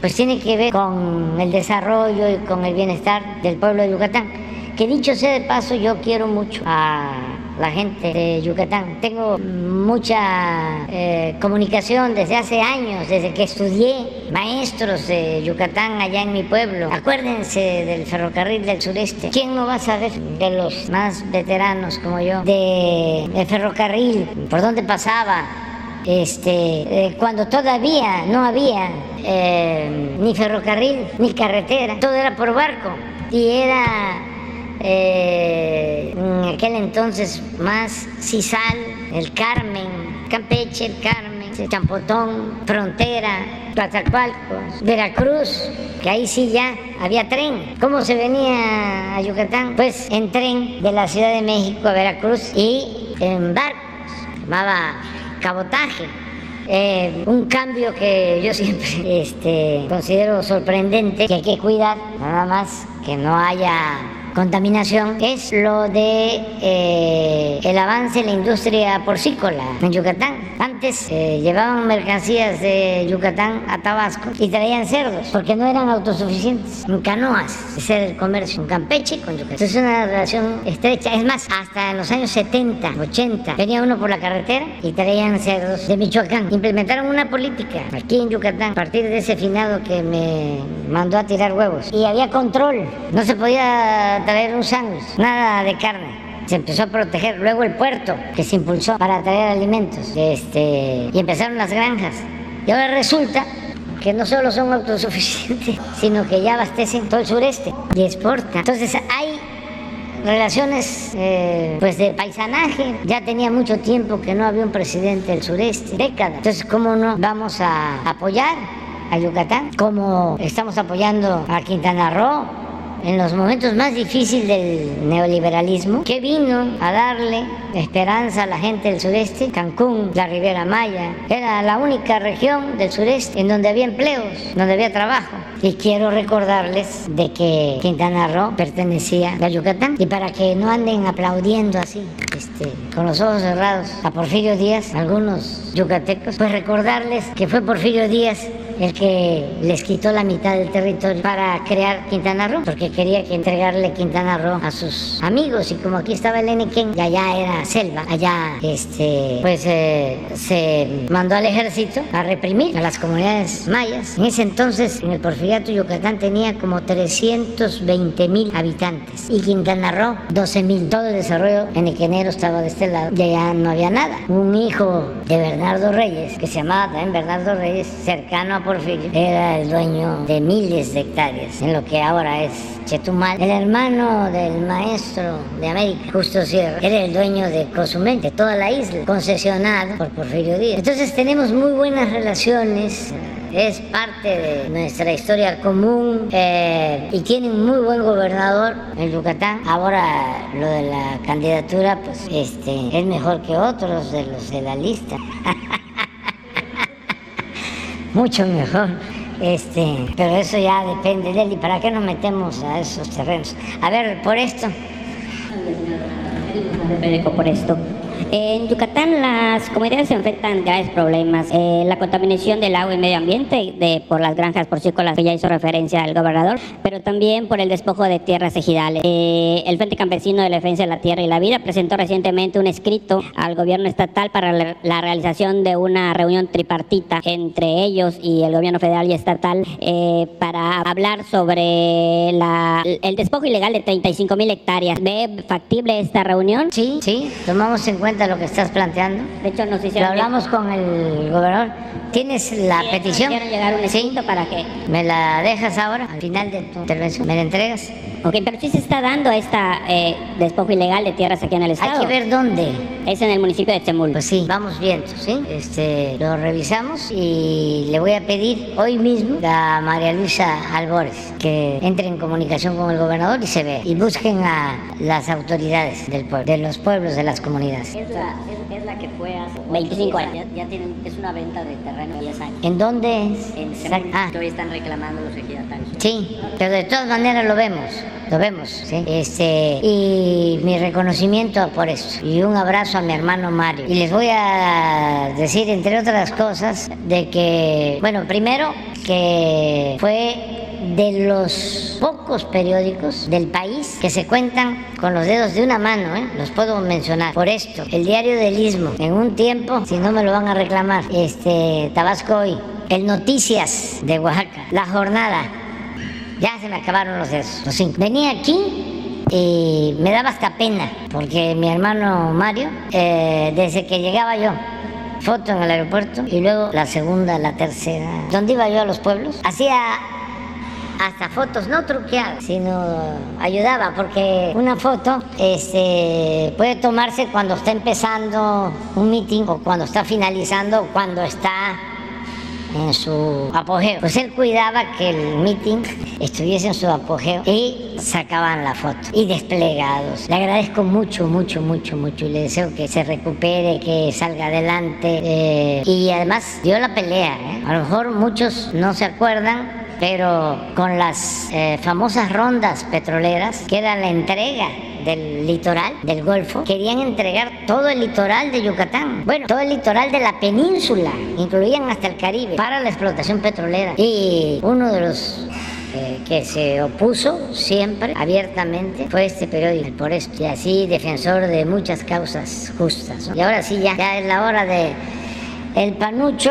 pues tiene que ver con el desarrollo y con el bienestar del pueblo de Yucatán. Que dicho sea de paso, yo quiero mucho a la gente de Yucatán. Tengo mucha eh, comunicación desde hace años, desde que estudié maestros de Yucatán allá en mi pueblo. Acuérdense del ferrocarril del sureste. ¿Quién no va a saber de los más veteranos como yo? De ferrocarril, por dónde pasaba, este, eh, cuando todavía no había eh, ni ferrocarril ni carretera, todo era por barco y era eh, en aquel entonces más Cisal, el Carmen, Campeche, el Carmen, el Champotón, Frontera, Coatzacoalcos, Veracruz, que ahí sí ya había tren. ¿Cómo se venía a Yucatán? Pues en tren de la Ciudad de México a Veracruz y en barcos, llamaba cabotaje. Eh, un cambio que yo siempre este, considero sorprendente, que hay que cuidar, nada más que no haya contaminación, es lo de eh, el avance en la industria porcícola en Yucatán. Antes eh, llevaban mercancías de Yucatán a Tabasco y traían cerdos, porque no eran autosuficientes. En canoas, era el comercio, en Campeche con Yucatán. Entonces es una relación estrecha. Es más, hasta en los años 70, 80, venía uno por la carretera y traían cerdos de Michoacán. Implementaron una política aquí en Yucatán a partir de ese finado que me mandó a tirar huevos. Y había control. No se podía traer un sándwich, nada de carne se empezó a proteger. Luego el puerto, que se impulsó para traer alimentos. Este, y empezaron las granjas. Y ahora resulta que no solo son autosuficientes, sino que ya abastecen todo el sureste y exportan. Entonces hay relaciones eh, pues de paisanaje. Ya tenía mucho tiempo que no había un presidente del sureste, décadas. Entonces, ¿cómo no vamos a apoyar a Yucatán? Como estamos apoyando a Quintana Roo, en los momentos más difíciles del neoliberalismo, que vino a darle esperanza a la gente del sureste, Cancún, la Riviera Maya, era la única región del sureste en donde había empleos, donde había trabajo. Y quiero recordarles de que Quintana Roo pertenecía a Yucatán y para que no anden aplaudiendo así, este, con los ojos cerrados a Porfirio Díaz, algunos yucatecos, pues recordarles que fue Porfirio Díaz el que les quitó la mitad del territorio para crear Quintana Roo, porque quería que entregarle Quintana Roo a sus amigos y como aquí estaba el Enequén y allá era selva, allá este, pues eh, se mandó al ejército a reprimir a las comunidades mayas. En ese entonces en el Porfiriato Yucatán tenía como 320 mil habitantes y Quintana Roo 12 mil. Todo el desarrollo enequenero estaba de este lado y allá no había nada. Un hijo de Bernardo Reyes, que se llamaba también Bernardo Reyes, cercano a Porfirio, era el dueño de miles de hectáreas en lo que ahora es Chetumal. El hermano del maestro de América, Justo Sierra, era el dueño de Cozumel, de toda la isla, concesionado por Porfirio Díaz. Entonces tenemos muy buenas relaciones es parte de nuestra historia común eh, y tiene un muy buen gobernador en Yucatán. Ahora lo de la candidatura, pues este es mejor que otros de los de la lista. Mucho mejor. Este, pero eso ya depende de él. ¿Y para qué nos metemos a esos terrenos? A ver, por esto. por esto. En Yucatán las comunidades se enfrentan graves problemas. Eh, la contaminación del agua y medio ambiente de, por las granjas porcícolas que ya hizo referencia el gobernador, pero también por el despojo de tierras ejidales. Eh, el Frente Campesino de la Defensa de la Tierra y la Vida presentó recientemente un escrito al gobierno estatal para la, la realización de una reunión tripartita entre ellos y el gobierno federal y estatal eh, para hablar sobre la, el despojo ilegal de 35 mil hectáreas. ¿Ve factible esta reunión? Sí, sí, tomamos en cuenta lo que estás planteando. De hecho, nos Lo hicieron hablamos con el gobernador. ¿Tienes la Sí, petición? hicieron llegar un Sí. para que ¿Me la dejas ahora, al final de tu intervención? ¿Me la entregas? Ok, pero sí se está dando esta eh, despojo ilegal de tierras aquí en el estado. Hay que ver dónde. Es en el municipio de Chemul. Pues sí, vamos viendo, ¿sí? Este, lo revisamos y le voy a pedir hoy mismo a María Luisa Albores que entre en comunicación con el gobernador y se vea. Y busquen a las autoridades del pueblo, de los pueblos, de las comunidades. Es la, es, es la que fue hace 25 años. Ya, ya tienen, es una venta de terreno de 10 años. ¿En dónde es? En Semul, Ah, que hoy están reclamando los ejidatarios. Sí, pero de todas maneras lo vemos, lo vemos, ¿sí? Este, y mi reconocimiento por eso, y un abrazo a mi hermano Mario. Y les voy a decir, entre otras cosas, de que, bueno, primero, que fue de los pocos periódicos del país que se cuentan con los dedos de una mano, ¿eh? los puedo mencionar. Por esto, el diario del Istmo, en un tiempo, si no me lo van a reclamar, este, Tabasco hoy, el Noticias de Oaxaca, La Jornada, ya se me acabaron los los cinco. Venía aquí y me daba hasta pena, porque mi hermano Mario, eh, desde que llegaba yo, foto en el aeropuerto y luego la segunda, la tercera, donde iba yo a los pueblos, hacía hasta fotos no truqueadas, sino ayudaba, porque una foto este, puede tomarse cuando está empezando un meeting o cuando está finalizando o cuando está en su apogeo. Pues él cuidaba que el meeting estuviese en su apogeo y sacaban la foto y desplegados. Le agradezco mucho, mucho, mucho, mucho y le deseo que se recupere, que salga adelante eh, y además dio la pelea. ¿eh? A lo mejor muchos no se acuerdan. Pero con las eh, famosas rondas petroleras, que era la entrega del litoral, del Golfo, querían entregar todo el litoral de Yucatán. Bueno, todo el litoral de la península, incluían hasta el Caribe, para la explotación petrolera. Y uno de los eh, que se opuso siempre abiertamente fue este periódico, por esto, y así defensor de muchas causas justas. Y ahora sí, ya, es la hora de el panucho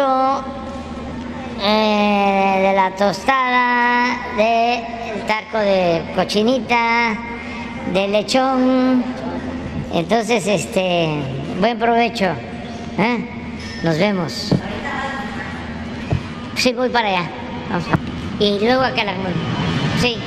eh, de la tostada, del taco de cochinita, de lechón. Entonces, este, buen provecho. ¿eh? Nos vemos. Sí, voy para allá. Y luego acá la... Sí.